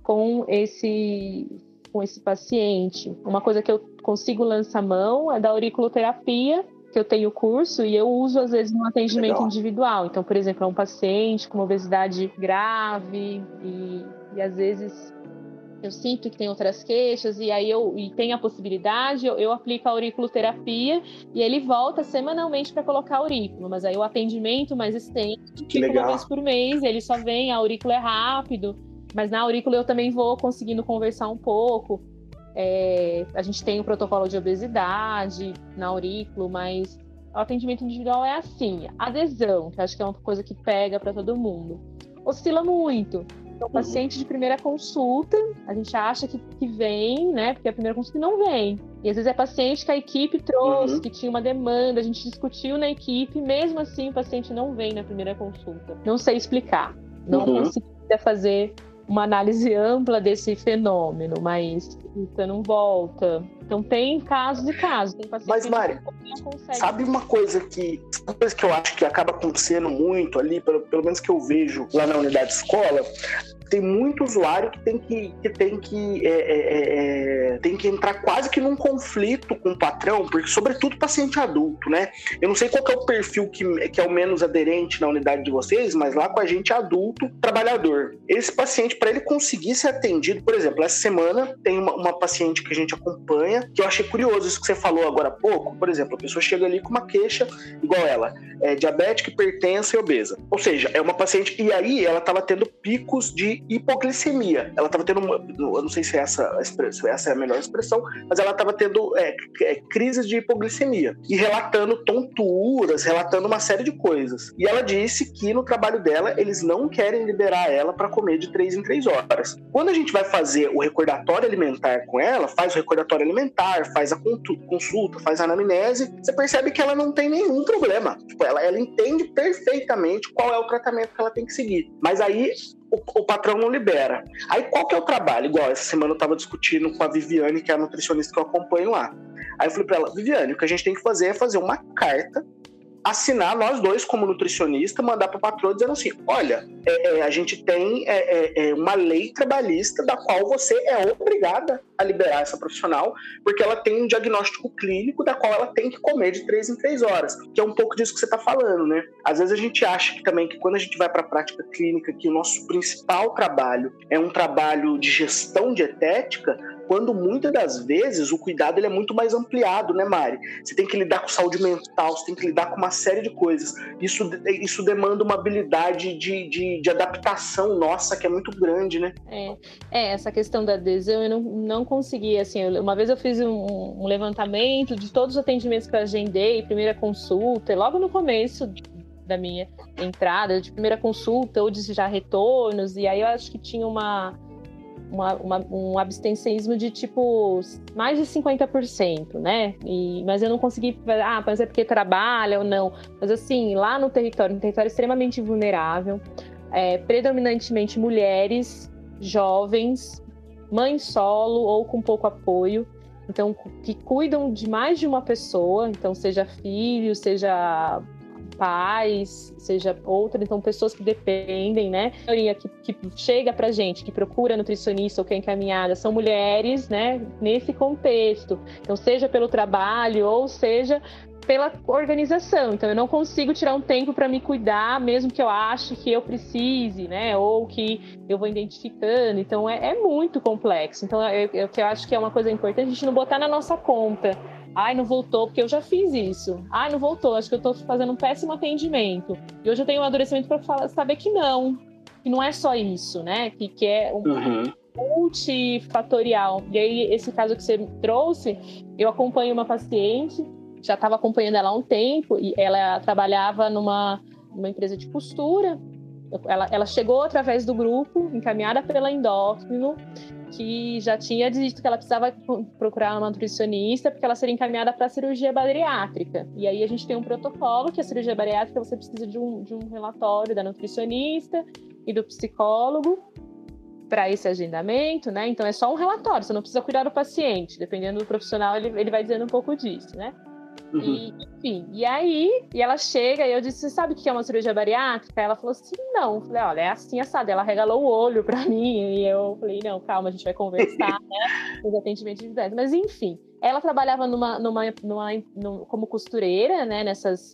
com esse com esse paciente. Uma coisa que eu consigo lançar mão é da auriculoterapia, que eu tenho curso e eu uso às vezes no atendimento Legal. individual. Então, por exemplo, é um paciente com obesidade grave e, e às vezes eu sinto que tem outras queixas e aí eu e tem a possibilidade, eu, eu aplico a auriculoterapia e ele volta semanalmente para colocar aurículo, mas aí o atendimento mais extenso, tipo uma vez por mês, ele só vem, a aurícula é rápido, mas na aurícula eu também vou conseguindo conversar um pouco. É, a gente tem o protocolo de obesidade na aurículo, mas o atendimento individual é assim. Adesão, que acho que é uma coisa que pega para todo mundo. Oscila muito. Então, paciente de primeira consulta, a gente acha que, que vem, né? Porque a primeira consulta não vem. E às vezes é paciente que a equipe trouxe, uhum. que tinha uma demanda, a gente discutiu na equipe, mesmo assim o paciente não vem na primeira consulta. Não sei explicar. Não uhum. conseguia fazer uma análise ampla desse fenômeno, mas você não volta. Então tem casos e casos. Tem mas, Mari, sabe uma coisa que uma coisa que eu acho que acaba acontecendo muito ali, pelo, pelo menos que eu vejo lá na unidade escola, tem muito usuário que tem que, que, tem, que é, é, é, é, tem que entrar quase que num conflito com o patrão, porque sobretudo paciente adulto, né? Eu não sei qual é o perfil que, que é o menos aderente na unidade de vocês, mas lá com a gente adulto, trabalhador. Esse paciente, para ele conseguir ser atendido, por exemplo, essa semana tem uma, uma, paciente que a gente acompanha, que eu achei curioso isso que você falou agora há pouco. Por exemplo, a pessoa chega ali com uma queixa igual ela, é diabética, hipertensa e obesa. Ou seja, é uma paciente, e aí ela estava tendo picos de hipoglicemia. Ela estava tendo, uma, eu não sei se é essa, essa é a melhor expressão, mas ela estava tendo é, é, crises de hipoglicemia e relatando tonturas, relatando uma série de coisas. E ela disse que no trabalho dela eles não querem liberar ela para comer de três em três horas. Quando a gente vai fazer o recordatório alimentar com ela, faz o recordatório alimentar, faz a consulta, faz a anamnese, você percebe que ela não tem nenhum problema. Tipo, ela, ela entende perfeitamente qual é o tratamento que ela tem que seguir. Mas aí o, patrão não libera. Aí qual que é o trabalho? Igual essa semana eu tava discutindo com a Viviane, que é a nutricionista que eu acompanho lá. Aí eu falei pra ela, Viviane, o que a gente tem que fazer é fazer uma carta assinar nós dois como nutricionista, mandar para o patrão dizendo assim, olha, é, é, a gente tem é, é, é, uma lei trabalhista da qual você é obrigada a liberar essa profissional, porque ela tem um diagnóstico clínico da qual ela tem que comer de três em três horas, que é um pouco disso que você está falando, né? Às vezes a gente acha que também que quando a gente vai para a prática clínica, que o nosso principal trabalho é um trabalho de gestão dietética, quando muitas das vezes o cuidado ele é muito mais ampliado, né, Mari? Você tem que lidar com saúde mental, você tem que lidar com uma série de coisas. Isso, isso demanda uma habilidade de, de, de adaptação nossa que é muito grande, né? É, é, essa questão da adesão eu não, não consegui, assim, uma vez eu fiz um, um levantamento de todos os atendimentos que eu agendei, primeira consulta, logo no começo da minha entrada, de primeira consulta ou de já retornos, e aí eu acho que tinha uma uma, uma, um abstencionismo de tipo mais de 50%, né? E, mas eu não consegui, ah, mas é porque trabalha ou não. Mas assim, lá no território, um território extremamente vulnerável, é, predominantemente mulheres, jovens, mães solo ou com pouco apoio. Então, que cuidam de mais de uma pessoa, então seja filho, seja pais, seja outra, então pessoas que dependem, né? A maioria que, que chega pra gente, que procura nutricionista ou que é encaminhada, são mulheres, né? Nesse contexto. Então, seja pelo trabalho ou seja pela organização. Então, eu não consigo tirar um tempo para me cuidar, mesmo que eu ache que eu precise, né? Ou que eu vou identificando. Então, é, é muito complexo. Então, eu, eu, eu acho que é uma coisa importante a gente não botar na nossa conta Ai, não voltou, porque eu já fiz isso. Ai, não voltou, acho que eu tô fazendo um péssimo atendimento. E hoje eu tenho um amadurecimento para saber que não, que não é só isso, né? Que, que é um uhum. multifatorial. E aí, esse caso que você trouxe, eu acompanho uma paciente, já estava acompanhando ela há um tempo, e ela trabalhava numa, numa empresa de costura. Ela, ela chegou através do grupo, encaminhada pela endócrino, que já tinha dito que ela precisava procurar uma nutricionista porque ela seria encaminhada para a cirurgia bariátrica. E aí a gente tem um protocolo que a cirurgia bariátrica você precisa de um, de um relatório da nutricionista e do psicólogo para esse agendamento, né? Então é só um relatório, você não precisa cuidar do paciente. Dependendo do profissional, ele, ele vai dizendo um pouco disso, né? Uhum. E, enfim, e aí, e ela chega e eu disse, você sabe o que é uma cirurgia bariátrica? Ela falou assim, não. Eu falei, olha, é assim, assada. Ela regalou o olho pra <laughs> mim e eu falei, não, calma, a gente vai conversar, <laughs> né? Os atendimentos individuais. Mas, enfim, ela trabalhava numa, numa, numa, numa, como costureira, né, nessas,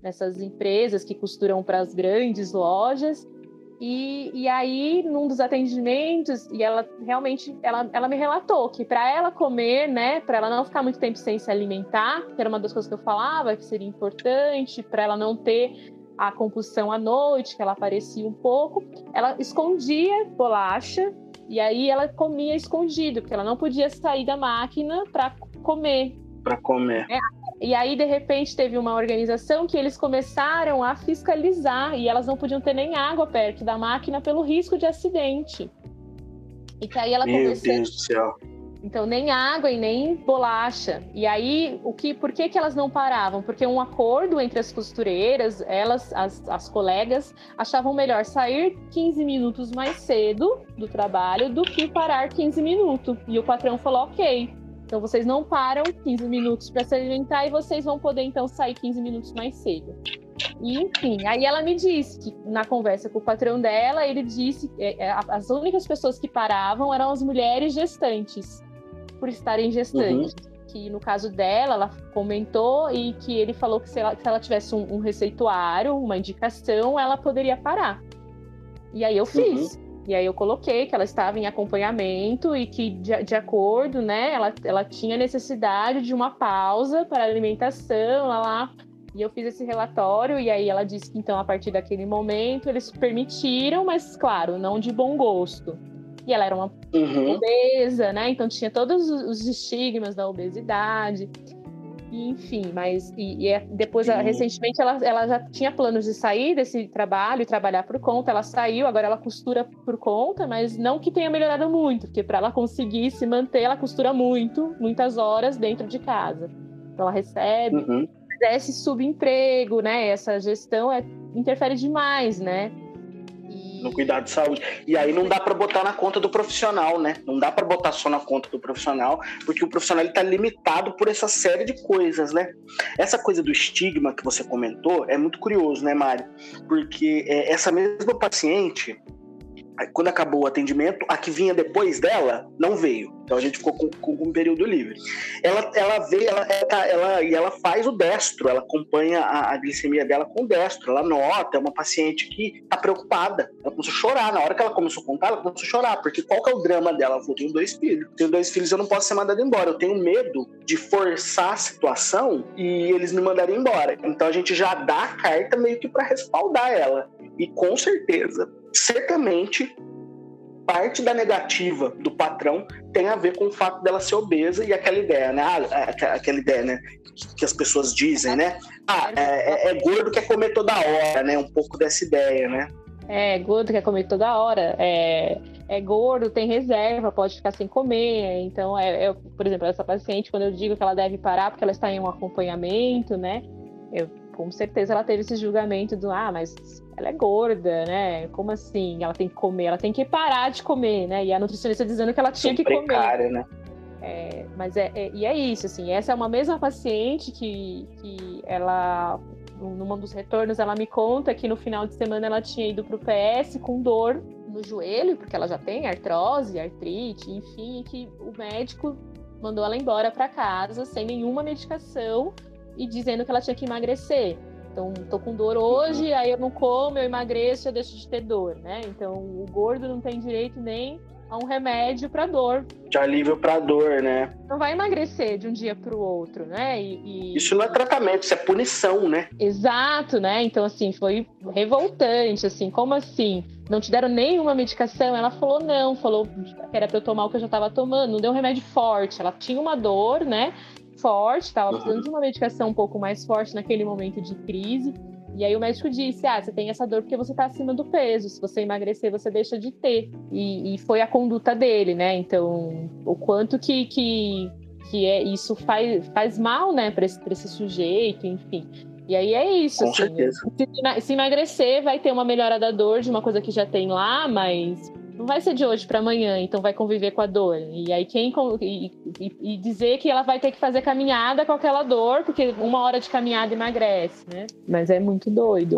nessas empresas que costuram para as grandes lojas. E, e aí, num dos atendimentos, e ela realmente, ela, ela me relatou que para ela comer, né, para ela não ficar muito tempo sem se alimentar, que era uma das coisas que eu falava que seria importante, para ela não ter a compulsão à noite, que ela aparecia um pouco, ela escondia bolacha e aí ela comia escondido, porque ela não podia sair da máquina para comer. Para comer. É, e aí, de repente, teve uma organização que eles começaram a fiscalizar e elas não podiam ter nem água perto da máquina pelo risco de acidente. E que aí ela Meu começou... Deus do céu. Então, nem água e nem bolacha. E aí, o que, por que, que elas não paravam? Porque um acordo entre as costureiras, elas, as, as colegas, achavam melhor sair 15 minutos mais cedo do trabalho do que parar 15 minutos. E o patrão falou: ok, então vocês não param 15 minutos para se alimentar e vocês vão poder então sair 15 minutos mais cedo. E, enfim, aí ela me disse que na conversa com o patrão dela, ele disse que é, é, as únicas pessoas que paravam eram as mulheres gestantes, por estarem gestantes. Uhum. Que no caso dela, ela comentou e que ele falou que se ela, se ela tivesse um, um receituário, uma indicação, ela poderia parar. E aí eu fiz. Uhum. E aí eu coloquei que ela estava em acompanhamento e que, de, de acordo, né, ela, ela tinha necessidade de uma pausa para alimentação, lá, lá. E eu fiz esse relatório, e aí ela disse que, então, a partir daquele momento, eles permitiram, mas, claro, não de bom gosto. E ela era uma uhum. obesa, né? Então tinha todos os estigmas da obesidade enfim, mas e, e é, depois, ela, recentemente, ela, ela já tinha planos de sair desse trabalho e trabalhar por conta. Ela saiu, agora ela costura por conta, mas não que tenha melhorado muito, porque para ela conseguir se manter, ela costura muito, muitas horas dentro de casa. Então ela recebe. Uhum. Esse subemprego, né? Essa gestão é, interfere demais, né? No cuidado de saúde. E aí não dá para botar na conta do profissional, né? Não dá para botar só na conta do profissional, porque o profissional está limitado por essa série de coisas, né? Essa coisa do estigma que você comentou é muito curioso, né, Mário? Porque é, essa mesma paciente, quando acabou o atendimento, a que vinha depois dela não veio. Então a gente ficou com, com um período livre. Ela, ela veio, ela, ela, ela, e ela faz o destro, ela acompanha a, a, glicemia dela com o destro. Ela nota, é uma paciente que está preocupada. Ela começou a chorar. Na hora que ela começou a contar, ela começou a chorar. Porque qual que é o drama dela? Ela falou: tenho dois filhos. Tenho dois filhos, eu não posso ser mandada embora. Eu tenho medo de forçar a situação e eles me mandarem embora. Então a gente já dá a carta meio que para respaldar ela. E com certeza certamente parte da negativa do patrão tem a ver com o fato dela ser obesa e aquela ideia, né? Ah, é, aquela ideia, né? Que as pessoas dizem, né? Ah, é, é, é gordo quer comer toda hora, né? Um pouco dessa ideia, né? É, gordo quer comer toda hora. É, é gordo, tem reserva, pode ficar sem comer. Então, é, é, por exemplo, essa paciente, quando eu digo que ela deve parar porque ela está em um acompanhamento, né? Eu, com certeza ela teve esse julgamento do, ah, mas ela é gorda, né? Como assim? Ela tem que comer, ela tem que parar de comer, né? E a nutricionista dizendo que ela tinha que precária, comer. Né? É, mas é, é, e é isso, assim, essa é uma mesma paciente que, que ela, num dos retornos, ela me conta que no final de semana ela tinha ido para o PS com dor no joelho, porque ela já tem artrose, artrite, enfim, e que o médico mandou ela embora para casa sem nenhuma medicação e dizendo que ela tinha que emagrecer. Então, tô com dor hoje, aí eu não como, eu emagreço, eu deixo de ter dor, né? Então, o gordo não tem direito nem a um remédio para dor. De alívio para dor, né? Não vai emagrecer de um dia para o outro, né? E, e... Isso não é tratamento, isso é punição, né? Exato, né? Então, assim, foi revoltante, assim, como assim? Não te deram nenhuma medicação? Ela falou não, falou que era para eu tomar o que eu já estava tomando, não deu um remédio forte. Ela tinha uma dor, né? Forte, estava precisando de uma medicação um pouco mais forte naquele momento de crise. E aí o médico disse: Ah, você tem essa dor porque você está acima do peso. Se você emagrecer, você deixa de ter. E, e foi a conduta dele, né? Então, o quanto que, que, que é, isso faz, faz mal, né, para esse, esse sujeito, enfim. E aí é isso. Com assim, certeza. Se, se emagrecer, vai ter uma melhora da dor de uma coisa que já tem lá, mas não vai ser de hoje para amanhã, então vai conviver com a dor. E aí quem e, e, dizer que ela vai ter que fazer caminhada com aquela dor, porque uma hora de caminhada emagrece, né? Mas é muito doido.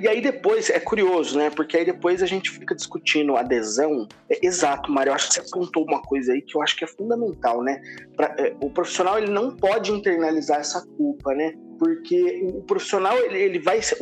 E aí depois, é curioso, né? Porque aí depois a gente fica discutindo adesão. É, exato, Mário, eu acho que você apontou uma coisa aí que eu acho que é fundamental, né? Pra, é, o profissional ele não pode internalizar essa culpa, né? Porque o profissional ele, ele vai ser,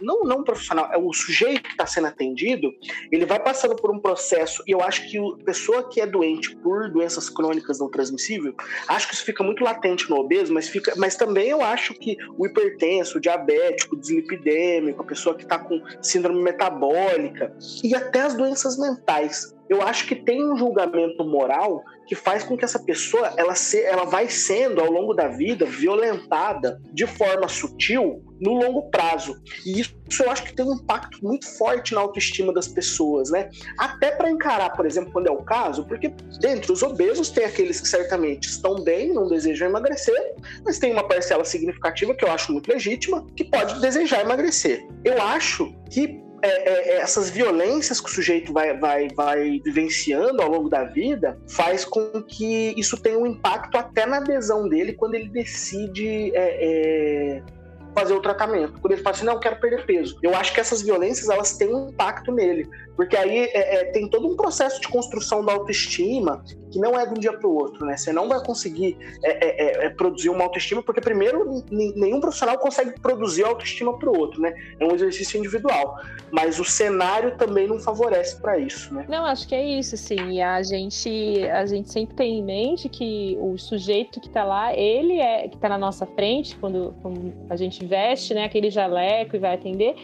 não não o profissional é o sujeito que está sendo atendido ele vai passando por um processo e eu acho que a pessoa que é doente por doenças crônicas não transmissíveis acho que isso fica muito latente no obeso mas fica mas também eu acho que o hipertenso o diabético o dislipidêmico a pessoa que está com síndrome metabólica e até as doenças mentais eu acho que tem um julgamento moral que faz com que essa pessoa ela, se, ela vai sendo ao longo da vida violentada de forma sutil no longo prazo. E isso eu acho que tem um impacto muito forte na autoestima das pessoas, né? Até para encarar, por exemplo, quando é o caso, porque dentre os obesos tem aqueles que certamente estão bem, não desejam emagrecer, mas tem uma parcela significativa que eu acho muito legítima, que pode desejar emagrecer. Eu acho que é, é, é, essas violências que o sujeito vai, vai, vai vivenciando ao longo da vida faz com que isso tenha um impacto até na adesão dele quando ele decide é, é fazer o tratamento. Quando ele fala assim, não, eu quero perder peso. Eu acho que essas violências, elas têm um impacto nele. Porque aí é, é, tem todo um processo de construção da autoestima que não é de um dia para o outro, né? Você não vai conseguir é, é, é, é produzir uma autoestima, porque primeiro nenhum profissional consegue produzir autoestima para o outro, né? É um exercício individual. Mas o cenário também não favorece para isso, né? Não, acho que é isso, sim. E a gente, a gente sempre tem em mente que o sujeito que está lá, ele é que está na nossa frente quando, quando a gente veste, né? Aquele jaleco e vai atender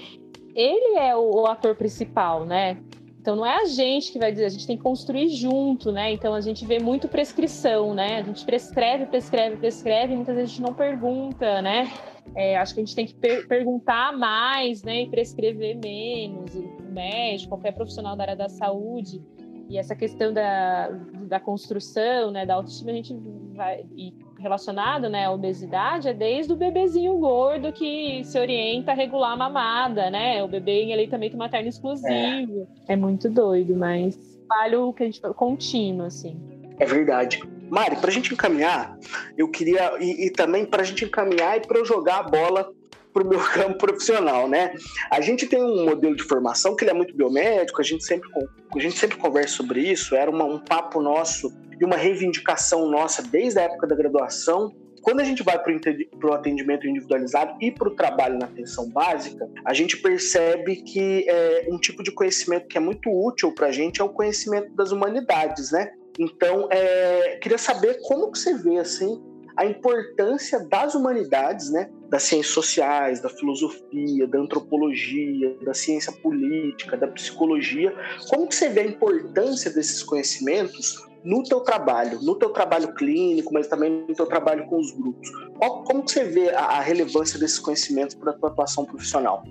ele é o, o, ator principal, né? Então não é a gente que vai dizer, a gente tem que construir junto, né? Então a gente vê muito prescrição, né? A gente prescreve, prescreve, prescreve, muitas vezes a gente não pergunta, né? É, acho que a gente tem que per perguntar mais, né? E prescrever menos. O médico, qualquer profissional da área da saúde. E essa questão da, da construção, né? Da autoestima, a gente vai. E relacionado né, à obesidade é desde o bebezinho gordo que se orienta a regular a mamada, né? O bebê em aleitamento materno exclusivo. É, é muito doido, mas trabalho que a gente contínuo, assim. É verdade. Mari, para a gente encaminhar, eu queria. E, e também para a gente encaminhar e para eu jogar a bola para o meu <laughs> campo profissional, né? A gente tem um modelo de formação que ele é muito biomédico, a gente sempre, a gente sempre conversa sobre isso, era uma, um papo nosso e uma reivindicação nossa desde a época da graduação. Quando a gente vai para o atendimento individualizado e para o trabalho na atenção básica, a gente percebe que é, um tipo de conhecimento que é muito útil para a gente é o conhecimento das humanidades, né? Então, é, queria saber como que você vê assim a importância das humanidades, né? Das ciências sociais, da filosofia, da antropologia, da ciência política, da psicologia. Como que você vê a importância desses conhecimentos no teu trabalho, no teu trabalho clínico, mas também no teu trabalho com os grupos? Como que você vê a, relevância desses conhecimentos para a tua atuação profissional?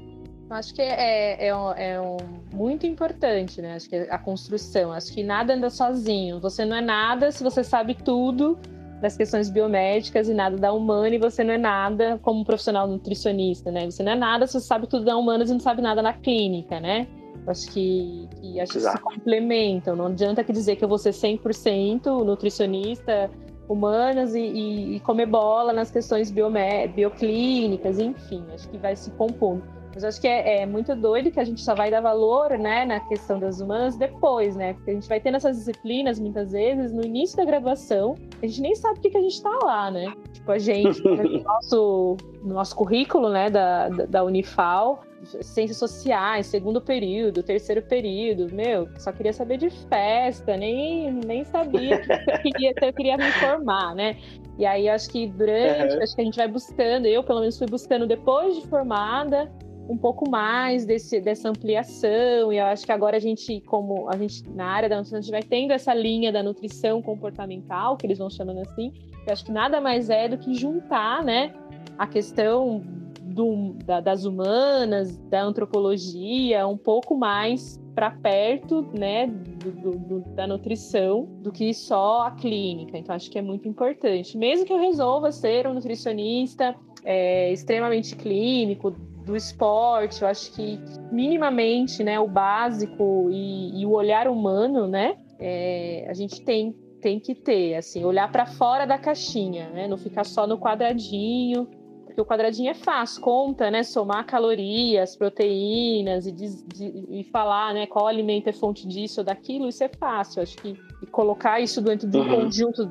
Acho que é, é, é, um, é um, muito importante, né? Acho que a construção. Acho que nada anda sozinho. Você não é nada se você sabe tudo das questões biomédicas e nada da humana, e você não é nada como profissional nutricionista, né? Você não é nada se você sabe tudo da humanas e não sabe nada na clínica, né? Acho que, que, acho que se complementam. Não adianta que dizer que eu vou ser 100% nutricionista humanas e, e, e, comer bola nas questões biomé bioclínicas, enfim. Acho que vai se compondo. Mas acho que é, é, muito doido que a gente só vai dar valor, né, na questão das humanas depois, né? Porque a gente vai tendo essas disciplinas muitas vezes no início da graduação, a gente nem sabe o que, que a gente está lá, né? Tipo, a gente, <laughs> no nosso, no nosso currículo, né, da, da Unifal, ciências sociais, segundo período, terceiro período, meu, só queria saber de festa, nem, nem sabia que eu queria, eu queria me informar, né? E aí acho que durante, uhum. acho que a gente vai buscando, eu pelo menos fui buscando depois de formada, um pouco mais desse, dessa ampliação, e eu acho que agora a gente, como a gente na área da nutrição, a gente vai tendo essa linha da nutrição comportamental, que eles vão chamando assim, eu acho que nada mais é do que juntar, né, a questão do, da, das humanas, da antropologia, um pouco mais para perto, né, do, do, da nutrição, do que só a clínica. Então, acho que é muito importante. Mesmo que eu resolva ser um nutricionista é, extremamente clínico, do esporte, eu acho que minimamente, né, o básico e, e o olhar humano, né, é, a gente tem tem que ter, assim, olhar para fora da caixinha, né, não ficar só no quadradinho, porque o quadradinho é fácil, conta, né, somar calorias, proteínas e, diz, de, e falar, né, qual alimento é fonte disso ou daquilo, isso é fácil, acho que e colocar isso dentro do uhum. conjunto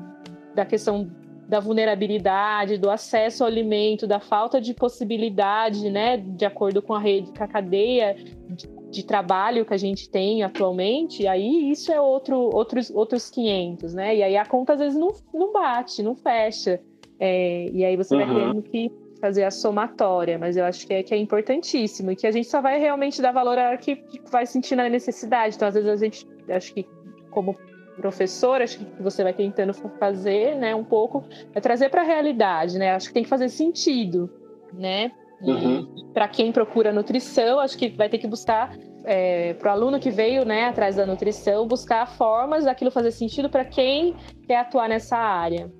da questão da vulnerabilidade, do acesso ao alimento, da falta de possibilidade, né, de acordo com a rede, com a cadeia de, de trabalho que a gente tem atualmente, aí isso é outro, outros, outros 500, né? E aí a conta às vezes não, não bate, não fecha. É, e aí você uhum. vai tendo que fazer a somatória, mas eu acho que é, que é importantíssimo e que a gente só vai realmente dar valor a que vai sentir na necessidade. Então, às vezes, a gente, acho que como professor, acho que você vai tentando fazer, né, um pouco, é trazer para a realidade, né? Acho que tem que fazer sentido, né? Uhum. Para quem procura nutrição, acho que vai ter que buscar é, para o aluno que veio, né, atrás da nutrição, buscar formas daquilo fazer sentido para quem quer atuar nessa área.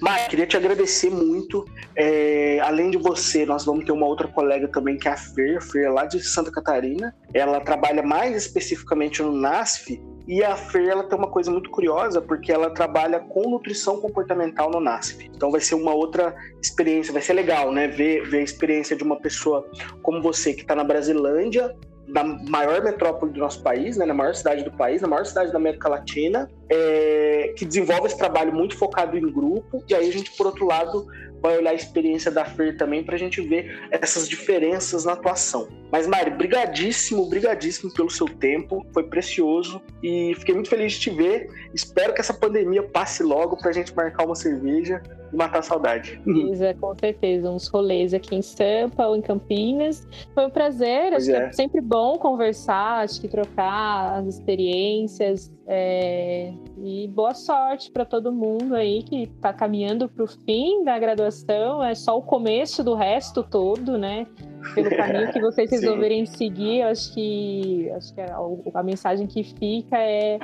Mar, queria te agradecer muito. É, além de você, nós vamos ter uma outra colega também, que é a Fer, a Fer lá de Santa Catarina. Ela trabalha mais especificamente no NASF, e a Fer ela tem uma coisa muito curiosa, porque ela trabalha com nutrição comportamental no NASF. Então vai ser uma outra experiência, vai ser legal, né? Ver, ver a experiência de uma pessoa como você, que está na Brasilândia, da maior metrópole do nosso país, né, na maior cidade do país, na maior cidade da América Latina, é, que desenvolve esse trabalho muito focado em grupo. E aí a gente, por outro lado, vai olhar a experiência da Fer também para a gente ver essas diferenças na atuação. Mas, Mari, brigadíssimo, brigadíssimo pelo seu tempo, foi precioso e fiquei muito feliz de te ver. Espero que essa pandemia passe logo para a gente marcar uma cerveja e matar a saudade. Isa, com certeza, uns rolês aqui em Sampa ou em Campinas. Foi um prazer, pois acho é. que é sempre bom conversar, acho que trocar as experiências, é, e boa sorte para todo mundo aí que está caminhando para o fim da graduação. É só o começo do resto todo, né? Pelo caminho que vocês <laughs> resolverem seguir, acho que, acho que a, a mensagem que fica é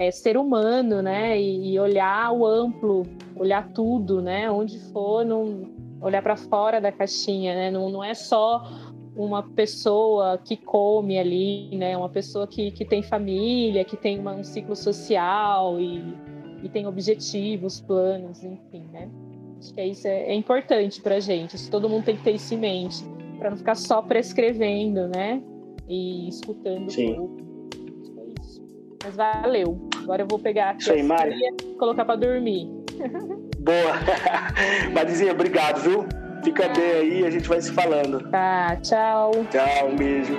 é, ser humano, né? E, e, olhar o amplo, olhar tudo, né? Onde for, não, olhar para fora da caixinha, né? Não, não é só uma pessoa que come ali, né? Uma pessoa que, que tem família, que tem uma, um ciclo social e, e tem objetivos, planos, enfim, né? Acho que isso é, é importante para gente. Isso todo mundo tem que ter isso em mente, para não ficar só prescrevendo, né? E escutando Sim. É isso. Mas valeu. Agora eu vou pegar aqui aí, e colocar para dormir. Boa. <laughs> Marizinha, obrigado, viu? Fica bem aí, a gente vai se falando. Tá, tchau. Tchau, um beijo.